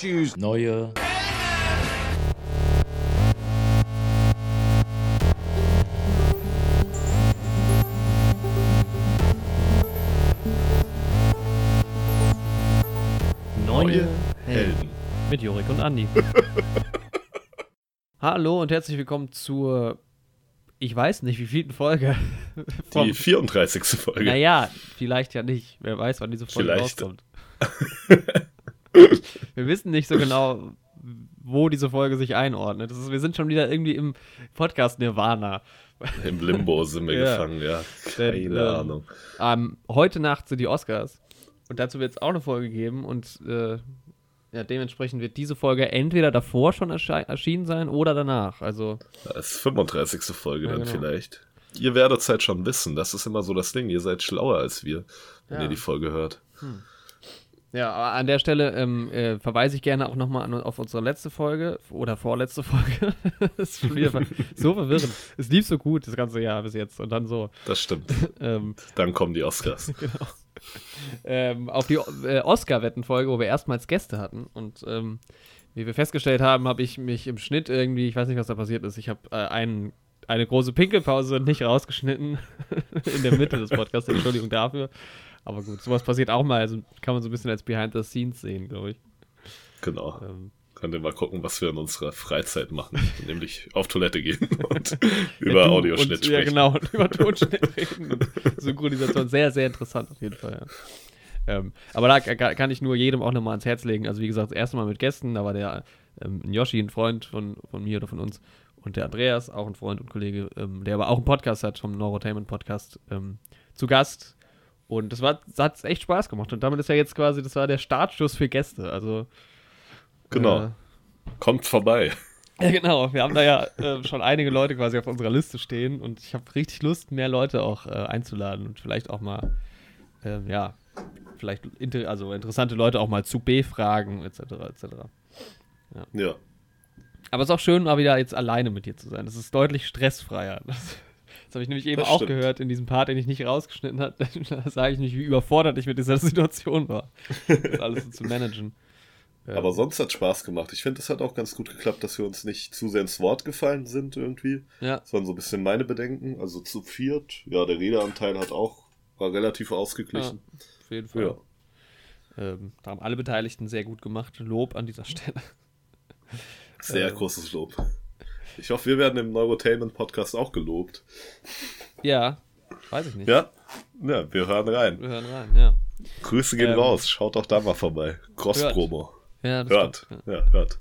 Choose neue Neue Helden. Mit Jorik und Andi. Hallo und herzlich willkommen zur, ich weiß nicht, wie vielten Folge. Die 34. Folge. Naja, vielleicht ja nicht. Wer weiß, wann diese Folge Vielleicht. rauskommt. Wir wissen nicht so genau, wo diese Folge sich einordnet. Das ist, wir sind schon wieder irgendwie im Podcast Nirvana. Im Limbo sind wir Ja. gefangen, ja. Keine Denn, ähm, Ahnung. Ähm, heute Nacht sind die Oscars. Und dazu wird es auch eine Folge geben. Und äh, ja, dementsprechend wird diese Folge entweder davor schon erschienen sein oder danach. Also, Das ist 35. Folge Ja, dann genau. vielleicht. Ihr werdet es halt schon wissen. Das ist immer so das Ding. Ihr seid schlauer als wir, wenn Ja. ihr die Folge hört. Ja, aber an der Stelle ähm, äh, verweise ich gerne auch nochmal auf unsere letzte Folge oder vorletzte Folge. das ist schon wieder so verwirrend. Es lief so gut das ganze Jahr bis jetzt und dann so. Das stimmt. Ähm, Dann kommen die Oscars. ähm, auf die äh, Oscar-Wettenfolge, wo wir erstmals Gäste hatten. Und ähm, wie wir festgestellt haben, habe ich mich im Schnitt irgendwie, ich weiß nicht, was da passiert ist, ich habe äh, einen, eine große Pinkelpause nicht rausgeschnitten in der Mitte des Podcasts. Entschuldigung dafür. Aber gut, sowas passiert auch mal. Also kann man so ein bisschen als Behind the Scenes sehen, glaube ich. Genau. Ähm, Könnt ihr mal gucken, was wir in unserer Freizeit machen. Nämlich auf Toilette gehen und über ja, Audioschnitt und, sprechen. Ja, genau, und über Tonschnitt reden und Synchronisation. Sehr, sehr interessant auf jeden Fall, ja. Ähm, aber da ka- kann ich nur jedem auch nochmal ans Herz legen. Also wie gesagt, das erste Mal mit Gästen, da war der ähm, Yoshi, ein Freund von, von mir oder von uns und der Andreas, auch ein Freund und Kollege, ähm, der aber auch einen Podcast hat, vom Neurotainment Podcast, ähm, zu Gast. Und das war, das hat echt Spaß gemacht. Und damit ist ja jetzt quasi, das war der Startschuss für Gäste. Also Genau. äh, Kommt vorbei. ja, genau. Wir haben da ja äh, schon einige Leute quasi auf unserer Liste stehen und ich habe richtig Lust, mehr Leute auch äh, einzuladen und vielleicht auch mal, ähm, ja, vielleicht inter also interessante Leute auch mal zu befragen, etc. etc. Ja. Aber es ist auch schön, mal wieder jetzt alleine mit dir zu sein. Das ist deutlich stressfreier. Das, das habe ich nämlich eben Das auch stimmt. gehört in diesem Part, den ich nicht rausgeschnitten habe. Da sage ich nicht, wie überfordert ich mit dieser Situation war, das alles so zu managen. Ähm, Aber sonst hat Spaß gemacht. Ich finde, es hat auch ganz gut geklappt, dass wir uns nicht zu sehr ins Wort gefallen sind irgendwie. ja, Das waren so ein bisschen meine Bedenken. Also zu viert. Ja, der Redeanteil hat auch, war relativ ausgeglichen. auf jeden Fall. Ja. Ähm, da haben alle Beteiligten sehr gut gemacht. Lob an dieser Stelle. Sehr Äh. großes Lob. Ich hoffe, wir werden im Neurotainment Podcast auch gelobt. Ja, weiß ich nicht. Ja? Ja, wir hören rein. Wir hören rein, ja. Grüße gehen Ähm. raus. Schaut auch da mal vorbei. Cross-Promo. Ja, das Hört. stimmt, Ja, hört.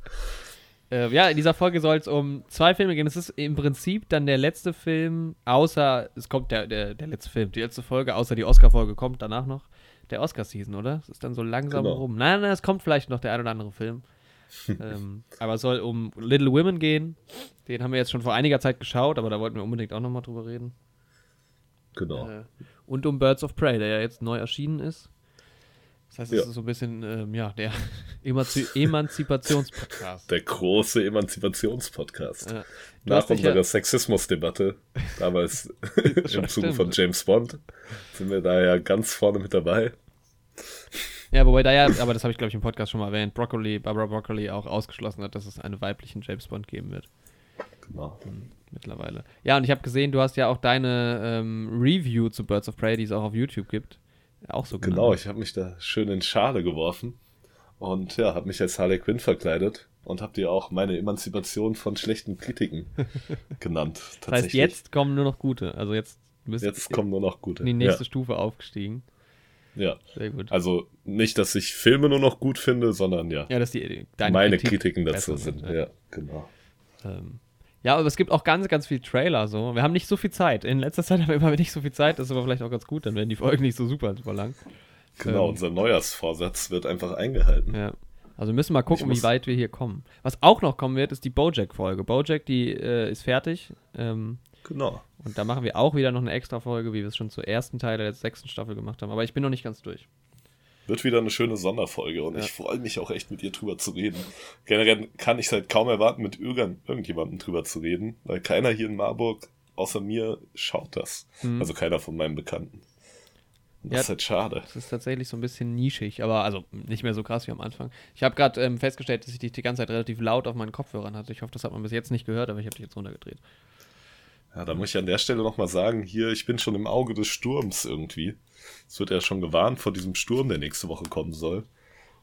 Ja. Äh, ja, in dieser Folge soll es um zwei Filme gehen. Es ist im Prinzip dann der letzte Film, außer, es kommt der, der, der letzte Film, die letzte Folge, außer die Oscar-Folge kommt danach noch, der Oscar-Season, oder? Es ist dann so langsam Genau. rum. Nein, nein, es kommt vielleicht noch der ein oder andere Film. ähm, aber es soll um Little Women gehen. Den haben wir jetzt schon vor einiger Zeit geschaut, aber da wollten wir unbedingt auch nochmal drüber reden. Genau. Äh, und um Birds of Prey, der ja jetzt neu erschienen ist. Das heißt, es Ja. ist so ein bisschen, ähm, ja, der Emanzi Emanzipationspodcast. Der große Emanzipationspodcast. Ja. Nach dich ja- unserer Sexismusdebatte, damals im Zuge von James Bond, sind wir da ja ganz vorne mit dabei. Ja, wobei da ja, aber das habe ich glaube ich im Podcast schon mal erwähnt, Broccoli, Barbara Broccoli auch ausgeschlossen hat, dass es einen weiblichen James Bond geben wird Genau. mittlerweile. Ja, und ich habe gesehen, du hast ja auch deine ähm, Review zu Birds of Prey, die es auch auf YouTube gibt, auch so Genau, genannt. ich habe mich da schön in Schale geworfen und ja, habe mich als Harley Quinn verkleidet und habe dir auch meine Emanzipation von schlechten Kritiken genannt. Das heißt, jetzt kommen nur noch gute. Also jetzt bist jetzt kommen nur noch gute. in die nächste Stufe aufgestiegen. Ja. Sehr gut. Also nicht, dass ich Filme nur noch gut finde, sondern ja, Ja, dass die deine meine Kritik Kritiken dazu besser sind. ja. Genau. Ähm, ja, aber es gibt auch ganz, ganz viel Trailer so. Wir haben nicht so viel Zeit. In letzter Zeit haben wir immer nicht so viel Zeit, das ist aber vielleicht auch ganz gut, dann werden die Folgen nicht so super, super lang. Genau, Ähm, unser Neujahrsvorsatz wird einfach eingehalten. Ja. Also wir müssen mal gucken, wie weit wir hier kommen. Was auch noch kommen wird, ist die Bojack-Folge. Bojack, die äh, ist fertig. Ähm, Genau. Und da machen wir auch wieder noch eine extra Folge, wie wir es schon zur ersten Teil der sechsten Staffel gemacht haben. Aber ich bin noch nicht ganz durch. Wird wieder eine schöne Sonderfolge und Ja. ich freue mich auch echt mit dir drüber zu reden. Generell kann ich es halt kaum erwarten, mit irgend, irgendjemandem drüber zu reden, weil keiner hier in Marburg außer mir schaut das. Mhm. Also keiner von meinen Bekannten. Das Ja. ist halt schade. Das ist tatsächlich so ein bisschen nischig, aber also nicht mehr so krass wie am Anfang. Ich habe gerade ähm, festgestellt, dass ich dich die ganze Zeit relativ laut auf meinen Kopfhörern hatte. Ich hoffe, das hat man bis jetzt nicht gehört, aber ich habe dich jetzt runtergedreht. Ja, da muss ich an der Stelle nochmal sagen, hier, ich bin schon im Auge des Sturms irgendwie. Es wird ja schon gewarnt vor diesem Sturm, der nächste Woche kommen soll.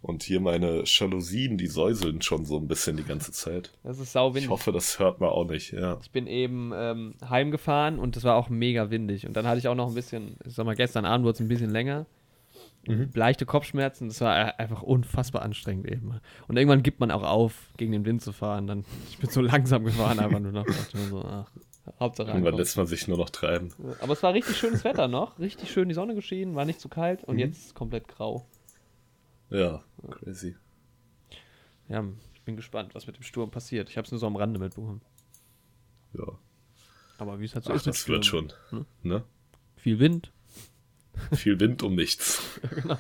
Und hier meine Jalousien, die säuseln schon so ein bisschen die ganze Zeit. Das ist sau Ich windig. hoffe, das hört man auch nicht, ja. Ich bin eben ähm, heimgefahren und es war auch mega windig. Und dann hatte ich auch noch ein bisschen, ich sag mal, gestern Abend wurde es ein bisschen länger. Leichte Kopfschmerzen, das war äh, einfach unfassbar anstrengend eben. Und irgendwann gibt man auch auf, gegen den Wind zu fahren. Dann, ich bin so langsam gefahren, einfach nur noch. So, ach, Hauptsache Irgendwann ankommen. lässt man sich nur noch treiben. Aber es war richtig schönes Wetter noch. Richtig schön die Sonne geschienen, war nicht zu kalt und jetzt ist es komplett grau. Ja, crazy. Ja, ich bin gespannt, was mit dem Sturm passiert. Ich habe es nur so am Rande mitbekommen. Ja. Aber wie es halt so Ach, ist. das wird schon. Ne? Viel Wind. Viel Wind um nichts.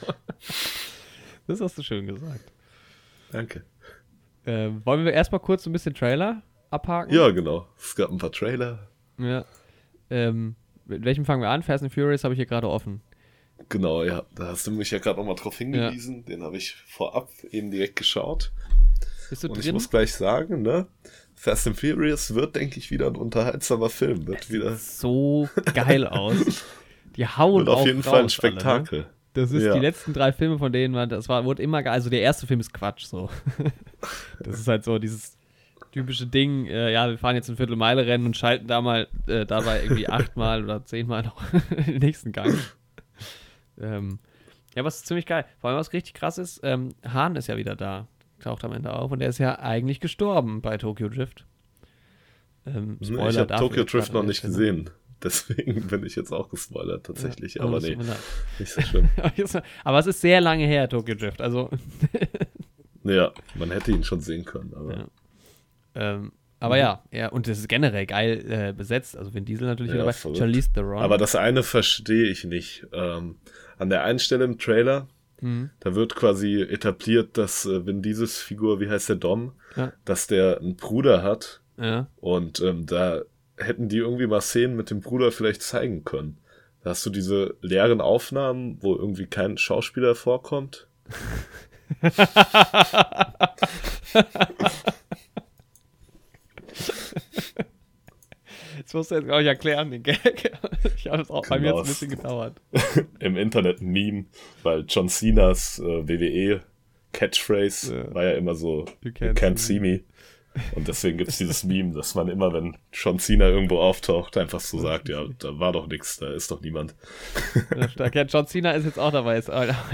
Das hast du schön gesagt. Danke. Ähm, wollen wir erstmal kurz ein bisschen Trailer abhaken? Ja, genau. Es gab ein paar Trailer. ja. Ähm, mit welchem fangen wir an? Fast and Furious habe ich hier gerade offen. Genau, ja. Da hast du mich ja gerade nochmal drauf hingewiesen. Den habe ich vorab eben direkt geschaut. Bist du Und ich drin? muss gleich sagen, ne? Fast and Furious wird, denke ich, wieder ein unterhaltsamer Film. Wird wieder so geil aus. Die hauen wird auf jeden Fall ein raus, alle, ne? Spektakel. Das ist Ja. die letzten drei Filme von denen, das war, wurde immer geil. Also der erste Film ist Quatsch, so. das ist halt so dieses typische Ding, äh, ja, wir fahren jetzt ein Viertelmeile rennen und schalten da mal äh, dabei irgendwie achtmal oder zehnmal noch den nächsten Gang. Ähm, ja, was ist ziemlich geil. Vor allem, was richtig krass ist, ähm, Hahn ist ja wieder da. Taucht am Ende auf und der ist ja eigentlich gestorben bei Tokyo Drift. Ähm, ich habe Tokyo Drift noch nicht gesehen. Deswegen bin ich jetzt auch gespoilert, tatsächlich. Ja, aber nee, nicht so schlimm. Aber es ist sehr lange her, Tokyo Drift. Also, ja, man hätte ihn schon sehen können. Aber Ja. Ähm, aber ja, ja, und das ist generell geil äh, besetzt. Also Vin Diesel natürlich Ja, dabei. verrückt. Charlize Theron. Aber das eine verstehe ich nicht. Ähm, an der einen Stelle im Trailer, Mhm. da wird quasi etabliert, dass äh, Vin Diesels Figur, wie heißt der Dom, Ja. dass der einen Bruder hat ja. und ähm, da hätten die irgendwie mal Szenen mit dem Bruder vielleicht zeigen können. Da hast du diese leeren Aufnahmen, wo irgendwie kein Schauspieler vorkommt. Das musst du jetzt, glaube ich, erklären, den Gag. Ich habe es auch bei mir Genau. jetzt ein bisschen gedauert. Im Internet ein Meme, weil John Cenas äh, WWE Catchphrase Ja. war ja immer so, You you can't can't, see see me. Und deswegen gibt's dieses Meme, dass man immer, wenn John Cena irgendwo auftaucht, einfach so sagt, ja, da war doch nichts, da ist doch niemand. Stark. Ja, John Cena ist jetzt auch dabei. Ist einfach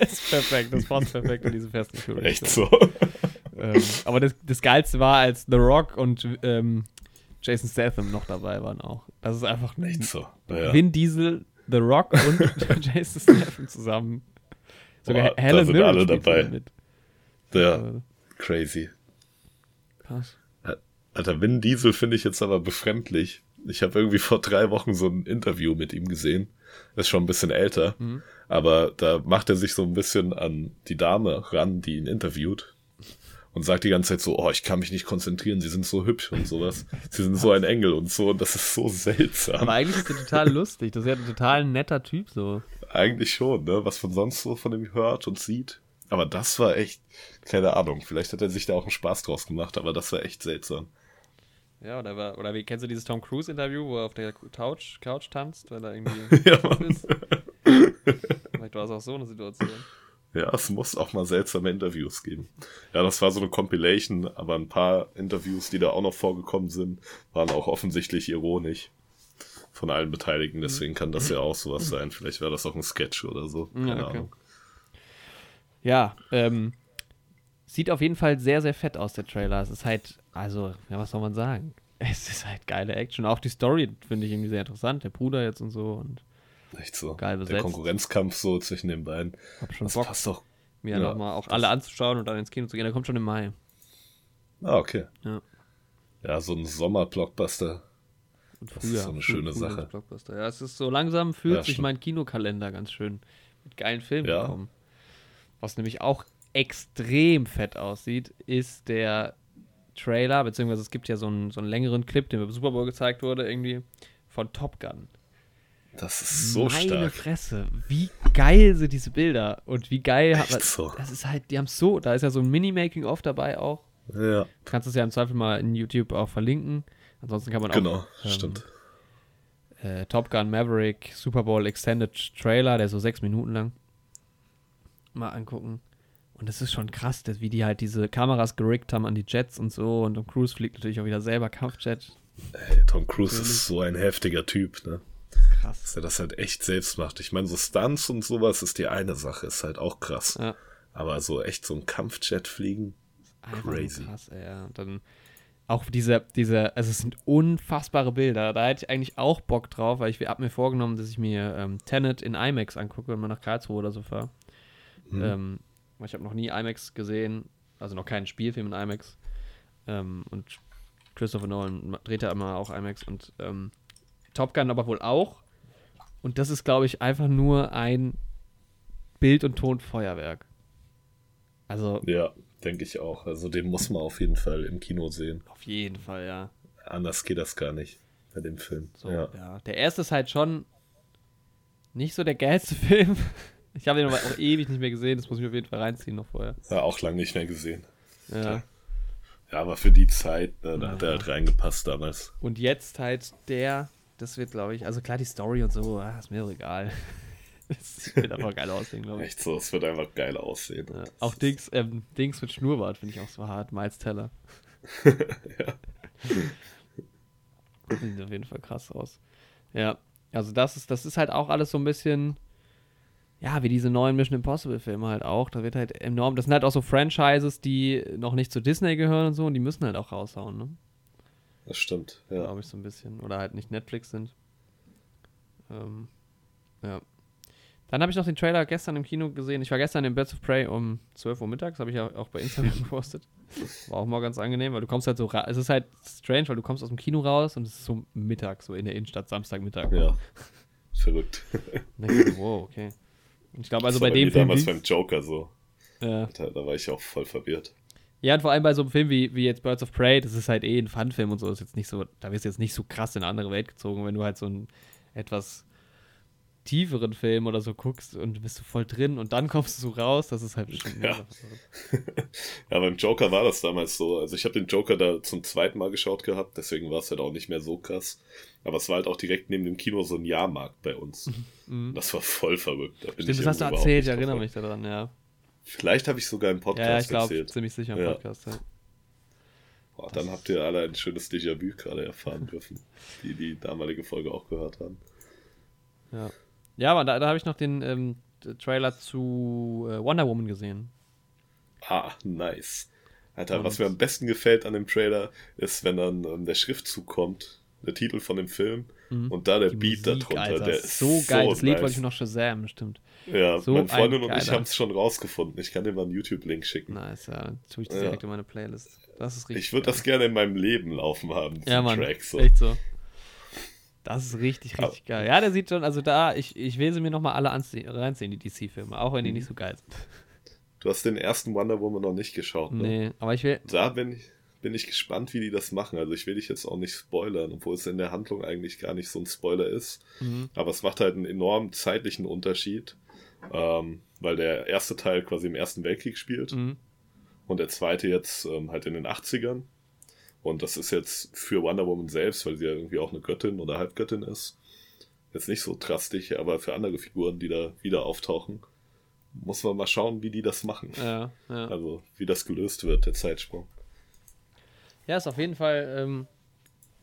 ist perfekt. Das passt perfekt in diese festen. Echt so. Ähm, aber das, das Geilste war, als The Rock und ähm, Jason Statham noch dabei waren auch. Das ist einfach Echt so. Naja. Vin Diesel, The Rock und Jason Statham zusammen. Sogar Boah, da Helen sind Mirren alle dabei. mit. Ja, Äh, crazy. krass. Alter, Vin Diesel finde ich jetzt aber befremdlich. Ich habe irgendwie vor drei Wochen so ein Interview mit ihm gesehen. Ist schon ein bisschen älter. Mhm. Aber da macht er sich so ein bisschen an die Dame ran, die ihn interviewt. Und sagt die ganze Zeit so, oh, ich kann mich nicht konzentrieren, sie sind so hübsch und sowas. Sie sind so ein Engel und so. Und das ist so seltsam. Aber eigentlich ist er total lustig. Das ist ja ein total netter Typ so. Eigentlich schon, ne? Was man sonst so von ihm hört und sieht. Aber das war echt, keine Ahnung. Vielleicht hat er sich da auch einen Spaß draus gemacht, aber das war echt seltsam. Ja, oder, war- oder wie kennst du dieses Tom Cruise Interview, wo er auf der Couch, Couch tanzt, weil er irgendwie Ja, ist? Vielleicht war es auch so eine Situation. Ja, es muss auch mal seltsame Interviews geben. Ja, das war so eine Compilation, aber ein paar Interviews, die da auch noch vorgekommen sind, waren auch offensichtlich ironisch von allen Beteiligten. Deswegen kann das ja auch sowas sein. Vielleicht wäre das auch ein Sketch oder so. Keine Ja, okay. Ahnung. Ja, ähm, sieht auf jeden Fall sehr, sehr fett aus, der Trailer. Es ist halt, also, ja, was soll man sagen? Es ist halt geile Action. Auch die Story finde ich irgendwie sehr interessant. Der Bruder jetzt und so. Und Echt so. Geil Der besetzt. Konkurrenzkampf so zwischen den beiden. hab schon Das Bock, passt doch. mir ja, nochmal auch alle anzuschauen und dann ins Kino zu gehen. Der kommt schon im Mai. Ah, okay. Ja. Ja, so ein Sommer-Blockbuster. Das ist so eine schöne Sache. Blockbuster. Ja, es ist so langsam fühlt Ja, sich mein Kinokalender ganz schön mit geilen Filmen Ja. bekommen. Was nämlich auch extrem fett aussieht, ist der Trailer, beziehungsweise es gibt ja so einen, so einen längeren Clip, der beim Super Bowl gezeigt wurde, irgendwie von Top Gun. Das ist so Meine stark. Fresse, wie geil sind diese Bilder und wie geil hat Echt so. Das ist halt, die haben so, da ist ja so ein Mini-Making-of dabei auch. Ja, Du kannst es ja im Zweifel mal in YouTube auch verlinken. Ansonsten kann man genau, auch ähm, stimmt. äh, Top Gun Maverick Super Bowl Extended Trailer, der ist so sechs Minuten lang, mal angucken. Und das ist schon krass, dass, wie die halt diese Kameras gerickt haben an die Jets und so. Und Tom Cruise fliegt natürlich auch wieder selber Kampfjet. Ey, Tom Cruise Natürlich. ist so ein heftiger Typ, ne? Krass. Dass er das halt echt selbst macht. Ich meine, so Stunts und sowas ist die eine Sache, ist halt auch krass. Ja. Aber so echt so ein Kampfjet fliegen, Crazy. krass, ey. ja. Dann auch diese, diese, also es sind unfassbare Bilder. Da hätte ich eigentlich auch Bock drauf, weil ich habe mir vorgenommen, dass ich mir ähm, Tenet in IMAX angucke, wenn man nach Karlsruhe oder so fahre. Hm. Ähm, weil ich habe noch nie IMAX gesehen, also noch keinen Spielfilm in IMAX. Ähm, und Christopher Nolan dreht ja immer auch IMAX und ähm, Top Gun aber wohl auch. Und das ist, glaube ich, einfach nur ein Bild- und Tonfeuerwerk. Also ja, denke ich auch. Also den muss man auf jeden Fall im Kino sehen. auf jeden Fall, ja. Anders geht das gar nicht bei dem Film. So, ja. ja. Der erste ist halt schon nicht so der geilste Film. Ich habe den aber auch ewig nicht mehr gesehen, das muss ich mir auf jeden Fall reinziehen noch vorher. ja, auch lange nicht mehr gesehen. Ja. Ja, aber für die Zeit, ne, da hat Ja. er halt reingepasst damals. Und jetzt halt der, das wird, glaube ich, also klar, die Story und so, ah, ist mir doch egal. Das wird einfach geil aussehen, glaube ich. Echt so, es wird einfach geil aussehen. Ja. Auch Dings, ähm, Dings mit Schnurrbart finde ich auch so hart, Miles Teller. ja. Sieht auf jeden Fall krass aus. Ja, also das ist, das ist halt auch alles so ein bisschen, ja, wie diese neuen Mission Impossible Filme halt auch. Da wird halt enorm, das sind halt auch so Franchises, die noch nicht zu Disney gehören und so und die müssen halt auch raushauen, ne? Das stimmt, ja. Glaube ich so ein bisschen. Oder halt nicht Netflix sind. Ähm, ja. Dann habe ich noch den Trailer gestern im Kino gesehen. Ich war gestern in Birds of Prey um 12 Uhr mittags, habe ich ja auch bei Instagram gepostet. War auch mal ganz angenehm, weil du kommst halt so ra- Es ist halt strange, weil du kommst aus dem Kino raus und es ist so Mittag, so in der Innenstadt, Samstagmittag. Ja. Verrückt. Dann wow, okay. Und ich glaube, also das war bei dem mir Film. damals beim Joker so. Ja. Da, da war ich auch voll verwirrt. Ja, und vor allem bei so einem Film wie, wie jetzt Birds of Prey, das ist halt eh ein Fun-Film und so, ist jetzt nicht so, da wirst du jetzt nicht so krass in eine andere Welt gezogen, wenn du halt so einen etwas tieferen Film oder so guckst und du bist so voll drin und dann kommst du so raus, das ist halt bestimmt Ja. Ja, beim Joker war das damals so. Also ich habe den Joker da zum zweiten Mal geschaut gehabt, deswegen war es halt auch nicht mehr so krass. Aber es war halt auch direkt neben dem Kino so ein Jahrmarkt bei uns. Mhm. Das war voll verrückt. Da Stimmt, das hast du erzählt, ich erinnere mich daran, ja. Vielleicht habe ich sogar im Podcast Ja, ja, ich glaube, erzählt. ziemlich sicher im Ja. Podcast. Ja. Boah, dann habt ihr alle ein schönes Déjà-vu gerade erfahren dürfen, die die damalige Folge auch gehört haben. Ja, ja aber da, da habe ich noch den ähm, Trailer zu äh, Wonder Woman gesehen. Ah, nice. Alter, Und- was mir am besten gefällt an dem Trailer, ist, wenn dann ähm, der Schriftzug kommt, der Titel von dem Film Mhm. und da der Die Beat Musik, darunter, Alter, der ist so geil. das Lied nice. wollte ich noch Shazam, stimmt. Ja, So meine Freundin und ich haben es schon rausgefunden. Ich kann dir mal einen YouTube-Link schicken. Nice, ja. Dann tue ich das Ja. direkt in meine Playlist. Das ist richtig. Ich würde das gerne in meinem Leben laufen haben, diesen ja, Mann. Track. So. Echt so. Das ist richtig, Ja. richtig geil. Ja, der sieht schon, also da, ich, ich will sie mir nochmal alle reinziehen, die DC-Filme, auch wenn die Mhm. nicht so geil sind. Du hast den ersten Wonder Woman noch nicht geschaut, ne? Nee, aber ich will, Da bin ich, bin ich gespannt, wie die das machen. Also ich will dich jetzt auch nicht spoilern, obwohl es in der Handlung eigentlich gar nicht so ein Spoiler ist. mhm. Aber es macht halt einen enormen zeitlichen Unterschied, ähm, weil der erste Teil quasi im Ersten Weltkrieg spielt Mhm. und der zweite jetzt ähm, halt in den 80ern. Und das ist jetzt für Wonder Woman selbst, weil sie ja irgendwie auch eine Göttin oder Halbgöttin ist, jetzt nicht so drastisch, aber für andere Figuren, die da wieder auftauchen, muss man mal schauen, wie die das machen. ja, ja. Also wie das gelöst wird, der Zeitsprung. Ja, ist auf jeden Fall, ähm,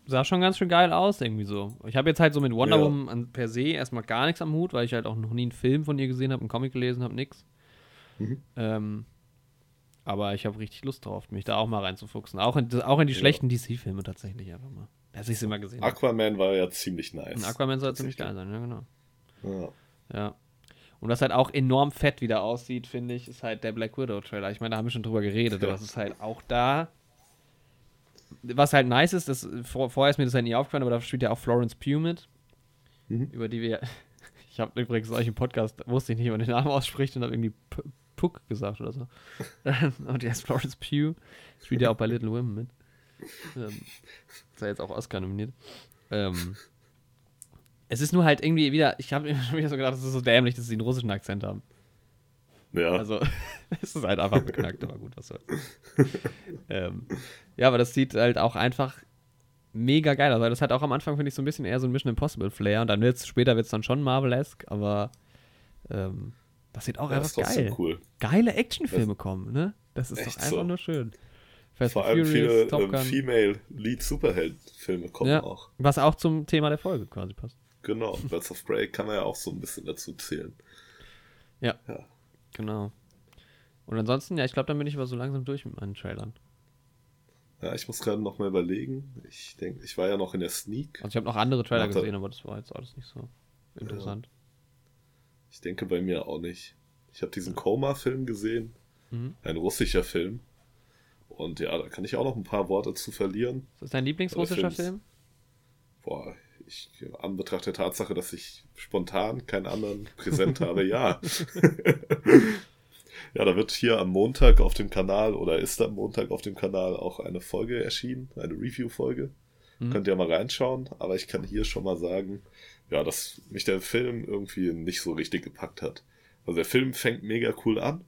sah schon ganz schön geil aus, irgendwie so. Ich habe jetzt halt so mit Wonder Ja. Woman an, per se erstmal gar nichts am Hut, weil ich halt auch noch nie einen Film von ihr gesehen habe, einen Comic gelesen habe, nix. Mhm. Ähm, aber ich habe richtig Lust drauf, mich da auch mal reinzufuchsen. Auch in, auch in die Ja. schlechten DC-Filme tatsächlich einfach mal. Dass ich sie immer gesehen. Aquaman war ja ziemlich nice. Und Aquaman soll ziemlich geil sein, ja, genau. Ja. Ja. Und was halt auch enorm fett wieder aussieht, finde ich, ist halt der Black Widow-Trailer. Ich meine, da haben wir schon drüber geredet, Ja. aber es ist halt auch da. Was halt nice ist, das, vor, vorher ist mir das halt nie aufgefallen, aber da spielt ja auch Florence Pugh mit, Mhm. über die wir. Ich habe übrigens euch im Podcast, wusste ich nicht, wie man den Namen ausspricht und habe irgendwie P Puck gesagt oder so. und die heißt Florence Pugh. Spielt ja auch bei Little Women mit. Ähm, ist ja jetzt auch Oscar nominiert. Ähm, Es ist nur halt irgendwie wieder, ich habe mir schon wieder so gedacht, es ist so dämlich, dass sie einen russischen Akzent haben. Ja. Also, es ist halt einfach beknackt, aber gut, was soll's. ähm, ja, aber das sieht halt auch einfach mega geil aus. Also das hat auch am Anfang, finde ich, so ein bisschen eher so ein Mission Impossible Flair und dann wird's, später wird es dann schon Marvel-esque, aber ähm, das sieht auch ja, einfach geil. cool. Geile Actionfilme kommen, ne? Das ist doch einfach so. nur schön. Fast Vor allem Furious, viele Top ähm, Gun. Female Lead Superhelden-Filme kommen Ja. auch. Was auch zum Thema der Folge quasi passt. Genau. Birds of Prey kann man ja auch so ein bisschen dazu zählen. Ja. Ja. Genau. Und ansonsten, ja, ich glaube, dann bin ich aber so langsam durch mit meinen Trailern. Ja, ich muss gerade noch mal überlegen. Ich denke, ich war ja noch in der Sneak. Also ich habe noch andere Trailer Warte. gesehen, aber das war jetzt alles nicht so interessant. Ich denke bei mir auch nicht. Ich habe diesen Coma-Film gesehen. Mhm. Ein russischer Film. Und ja, da kann ich auch noch ein paar Worte zu verlieren. Ist das dein Lieblingsrussischer Film? Boah, ich an Betracht der Tatsache, dass ich spontan keinen anderen präsent habe, ja. ja, da wird hier am Montag auf dem Kanal oder ist am Montag auf dem Kanal auch eine Folge erschienen, eine Review-Folge. Mhm. Könnt ihr mal reinschauen, aber ich kann hier schon mal sagen, ja, dass mich der Film irgendwie nicht so richtig gepackt hat. Also der Film fängt mega cool an,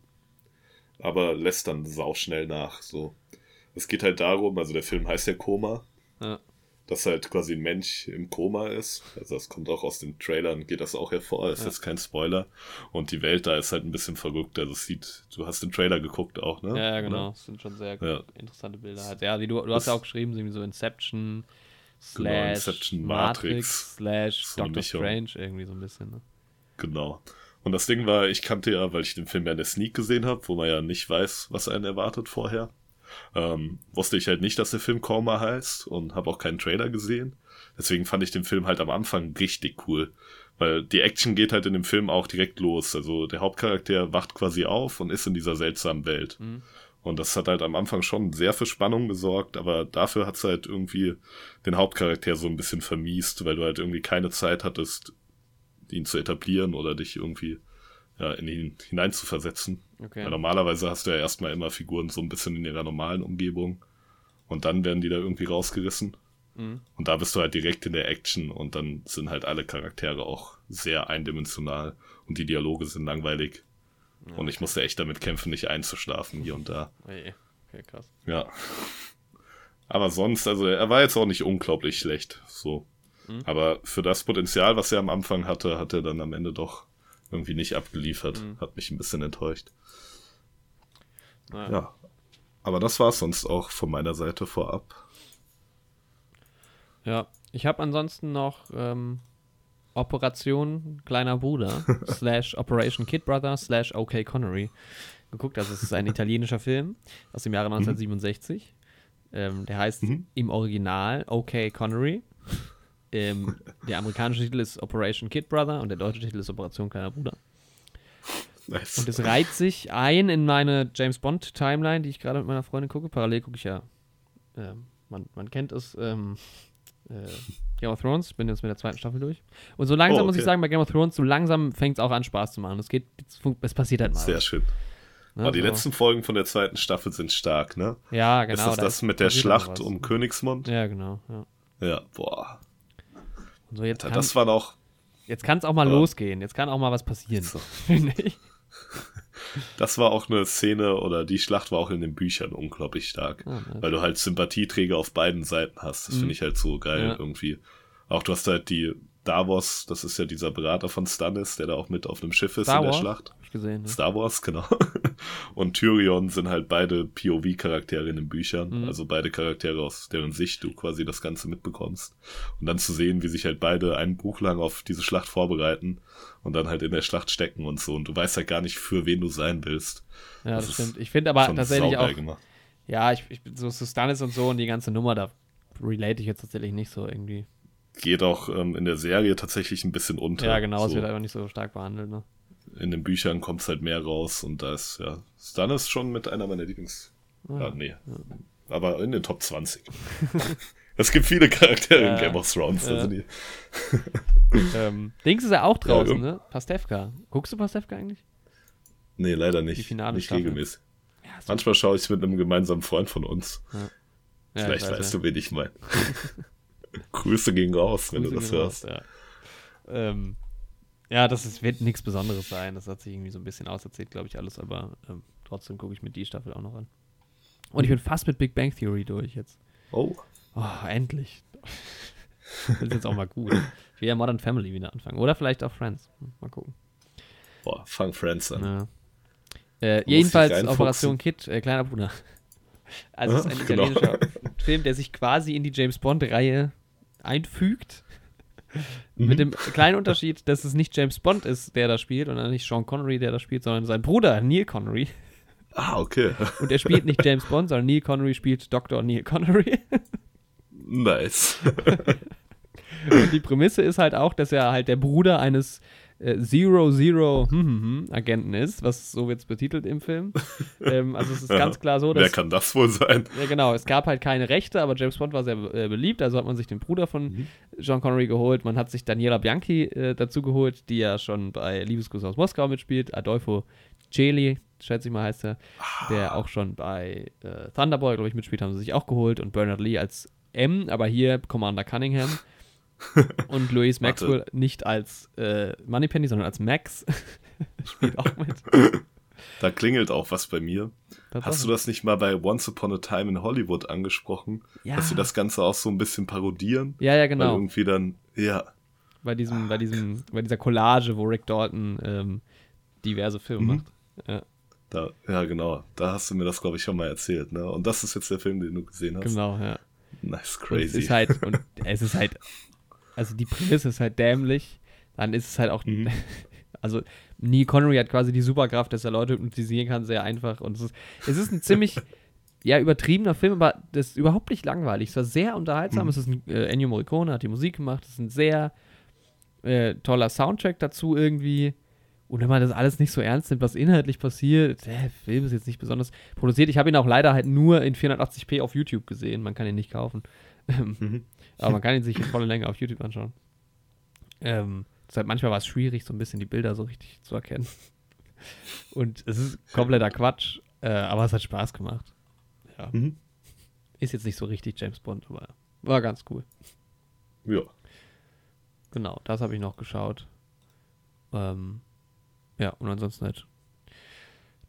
aber lässt dann sauschnell nach. So, es geht halt darum, also der Film heißt ja Koma, Ja. Dass halt quasi ein Mensch im Koma ist. Also das kommt auch aus den Trailern, geht das auch hervor, ist Ja. jetzt kein Spoiler. Und die Welt da ist halt ein bisschen verrückt. Also es sieht, du hast den Trailer geguckt auch, ne? Ja, genau. Das sind schon sehr Ja. interessante Bilder. Halt. Ja, wie du, du hast Das- ja auch geschrieben, so Inception slash Genau, Inception, Matrix, Matrix, slash so Doctor. Strange irgendwie so ein bisschen. Ne? Genau. Und das Ding war, ich kannte ja, weil ich den Film ja in der Sneak gesehen habe, wo man ja nicht weiß, was einen erwartet vorher. Ähm, wusste ich halt nicht, dass der Film Koma heißt und habe auch keinen Trailer gesehen. Deswegen fand ich den Film halt am Anfang richtig cool. Weil die Action geht halt in dem Film auch direkt los. Also der Hauptcharakter wacht quasi auf und ist in dieser seltsamen Welt. Mhm. Und das hat halt am Anfang schon sehr für Spannung gesorgt, aber dafür hat's halt irgendwie den Hauptcharakter so ein bisschen vermiest, weil du halt irgendwie keine Zeit hattest, ihn zu etablieren oder dich irgendwie ja, in ihn hineinzuversetzen. Okay. Weil normalerweise hast du ja erstmal immer Figuren so ein bisschen in ihrer normalen Umgebung und dann werden die da irgendwie rausgerissen. Mhm. Und da bist du halt direkt in der Action und dann sind halt alle Charaktere auch sehr eindimensional und die Dialoge sind langweilig. Und ich musste echt damit kämpfen, nicht einzuschlafen hier und da. Okay, krass. Ja. Aber sonst, also er war jetzt auch nicht unglaublich schlecht. So. Mhm. Aber für das Potenzial, was er am Anfang hatte, hat er dann am Ende doch irgendwie nicht abgeliefert. Mhm. Hat mich ein bisschen enttäuscht. Naja. Ja. Aber das war es sonst auch von meiner Seite vorab. Ja, ich habe ansonsten noch ähm, Operation Kleiner Bruder slash Operation Kid Brother slash OK Connery geguckt. Also es ist ein italienischer Film aus dem Jahre 1967. Ähm, der heißt Mhm. im Original OK Connery. Ähm, der amerikanische Titel ist Operation Kid Brother und der deutsche Titel ist Operation Kleiner Bruder. Nice. Und es reiht sich ein in meine James Bond Timeline, die ich gerade mit meiner Freundin gucke. Parallel gucke ich ja, ähm, man, man kennt es, ähm, äh, Game of Thrones. Ich bin jetzt mit der zweiten Staffel durch. Und so langsam Oh, muss ich okay. sagen, bei Game of Thrones, so langsam fängt es auch an Spaß zu machen. Es geht, es, passiert halt mal. Sehr schön. ne, Oh, die so. letzten Folgen von der zweiten Staffel sind stark, ne? Ja, genau. ist das da das mit der immer Schlacht um Königsmund? Ja, genau. Ja. Ja, boah. So jetzt kann Das war noch, jetzt kann es auch mal aber- losgehen. Jetzt kann auch mal was passieren. So. Das war auch eine Szene oder die Schlacht war auch in den Büchern unglaublich stark. Ah, weil du halt Sympathieträger auf beiden Seiten hast. Das Mhm. finde ich halt so geil Ja. irgendwie. Auch du hast halt die Davos, das ist ja dieser Berater von Stannis, der da auch mit auf einem Schiff ist Star in der Wars? Schlacht. Hab ich gesehen. Ja. Star Wars, genau. Und Tyrion sind halt beide POV-Charaktere in den Büchern, Mhm. also beide Charaktere, aus deren Sicht du quasi das Ganze mitbekommst. Und dann zu sehen, wie sich halt beide ein Buch lang auf diese Schlacht vorbereiten und dann halt in der Schlacht stecken und so. Und du weißt halt gar nicht, für wen du sein willst. Ja, das, das stimmt. Ich finde aber tatsächlich auch, gemacht. ja, ich, ich bin so, so Stannis und so und die ganze Nummer, da relate ich jetzt tatsächlich nicht so irgendwie. Geht auch ähm, in der Serie tatsächlich ein bisschen unter. Ja, genau, es so. wird einfach nicht so stark behandelt, ne? in den Büchern kommt es halt mehr raus und da ist ja Stannis schon mit einer meiner Lieblings. Ah, ja, nee. Aber in den Top 20. es gibt viele Charaktere Ja. in Game of Thrones. Ja. Also die, Ähm, Dings ist ja auch draußen, ne? Pastewka. Guckst du Pastewka eigentlich? nee, leider Die nicht. finale nicht Staffel. regelmäßig. Ja, Manchmal schaue ich es mit einem gemeinsamen Freund von uns. Ja, Vielleicht ich weiß, weißt ja. du, wen ich meine. Grüße gehen raus, wenn Grüße du das hörst. raus, ja. ähm, ja, das ist, wird nichts Besonderes sein. Das hat sich irgendwie so ein bisschen auserzählt, glaube ich, alles, aber ähm, trotzdem gucke ich mir die Staffel auch noch an. Und ich bin fast mit Big Bang Theory durch jetzt. Oh. Oh, endlich. das ist jetzt auch mal gut. Ich will ja Modern Family wieder anfangen. Oder vielleicht auch Friends. Mal gucken. Boah, fang Friends an. Ja. Äh, jedenfalls. Operation Kid, äh, kleiner Bruder. Also es ist ein genau. italienischer Film, der sich quasi in die James Bond-Reihe einfügt. Mhm. Mit dem kleinen Unterschied, dass es nicht James Bond ist, der da spielt, und dann nicht Sean Connery, der da spielt, sondern sein Bruder Neil Connery. Ah, okay. Und er spielt nicht James Bond, sondern Neil Connery spielt Dr. Neil Connery. nice. Und die Prämisse ist halt auch, dass er halt der Bruder eines äh, Zero Zero hm, hm, hm, Agenten ist, was so wird betitelt im Film. ähm, also es ist Ja. ganz klar so, Wer dass kann das wohl sein? ja genau, es gab halt keine Rechte, aber James Bond war sehr äh, beliebt, also hat man sich den Bruder von Mhm. Sean Connery geholt. Man hat sich Daniela Bianchi äh, dazu geholt, die ja schon bei Liebesgruß aus Moskau mitspielt. Adolfo Celi, schätze ich mal heißt er, der Ah. auch schon bei äh, Thunderboy, glaube ich, mitspielt, haben sie sich auch geholt. Und Bernard Lee als M, aber hier Commander Cunningham. Und Louise Warte. Maxwell nicht als äh, Moneypenny, sondern als Max. spielt auch mit. Da klingelt auch was bei mir. Hast du das nicht mal bei Once Upon a Time in Hollywood angesprochen? Ja. Dass sie das Ganze auch so ein bisschen parodieren? Ja, ja, Weil genau. irgendwie dann, ja, bei diesem, bei diesem, bei dieser Collage, wo Rick Dalton ähm, diverse Filme Mhm. macht. Ja, da, ja, genau. Da hast du mir das, glaube ich, schon mal erzählt, ne? Und das ist jetzt der Film, den du gesehen hast. genau, ja. Nice, Und es crazy. ist halt, und es ist halt, also die Prämisse ist halt dämlich, dann ist es halt auch, Mhm. also Neil Connery hat quasi die Superkraft, dass er Leute hypnotisieren kann, sehr einfach. Und es ist, es ist ein ziemlich, ja, übertriebener Film, aber das ist überhaupt nicht langweilig. Es war sehr unterhaltsam. Mhm. Es ist ein, äh, Ennio Morricone hat die Musik gemacht. Es ist ein sehr äh, toller Soundtrack dazu irgendwie. Und wenn man das alles nicht so ernst nimmt, was inhaltlich passiert, der Film ist jetzt nicht besonders produziert. Ich habe ihn auch leider halt nur in 480p auf YouTube gesehen. Man kann ihn nicht kaufen. Mhm. aber man kann ihn sich in voller Länge auf YouTube anschauen. Ähm, deshalb manchmal war es schwierig, so ein bisschen die Bilder so richtig zu erkennen. Und es ist kompletter Quatsch, äh, aber es hat Spaß gemacht. Ja. Mhm. Ist jetzt nicht so richtig James Bond, aber war ganz cool. Ja. Genau, das habe ich noch geschaut. Ähm, ja, und ansonsten halt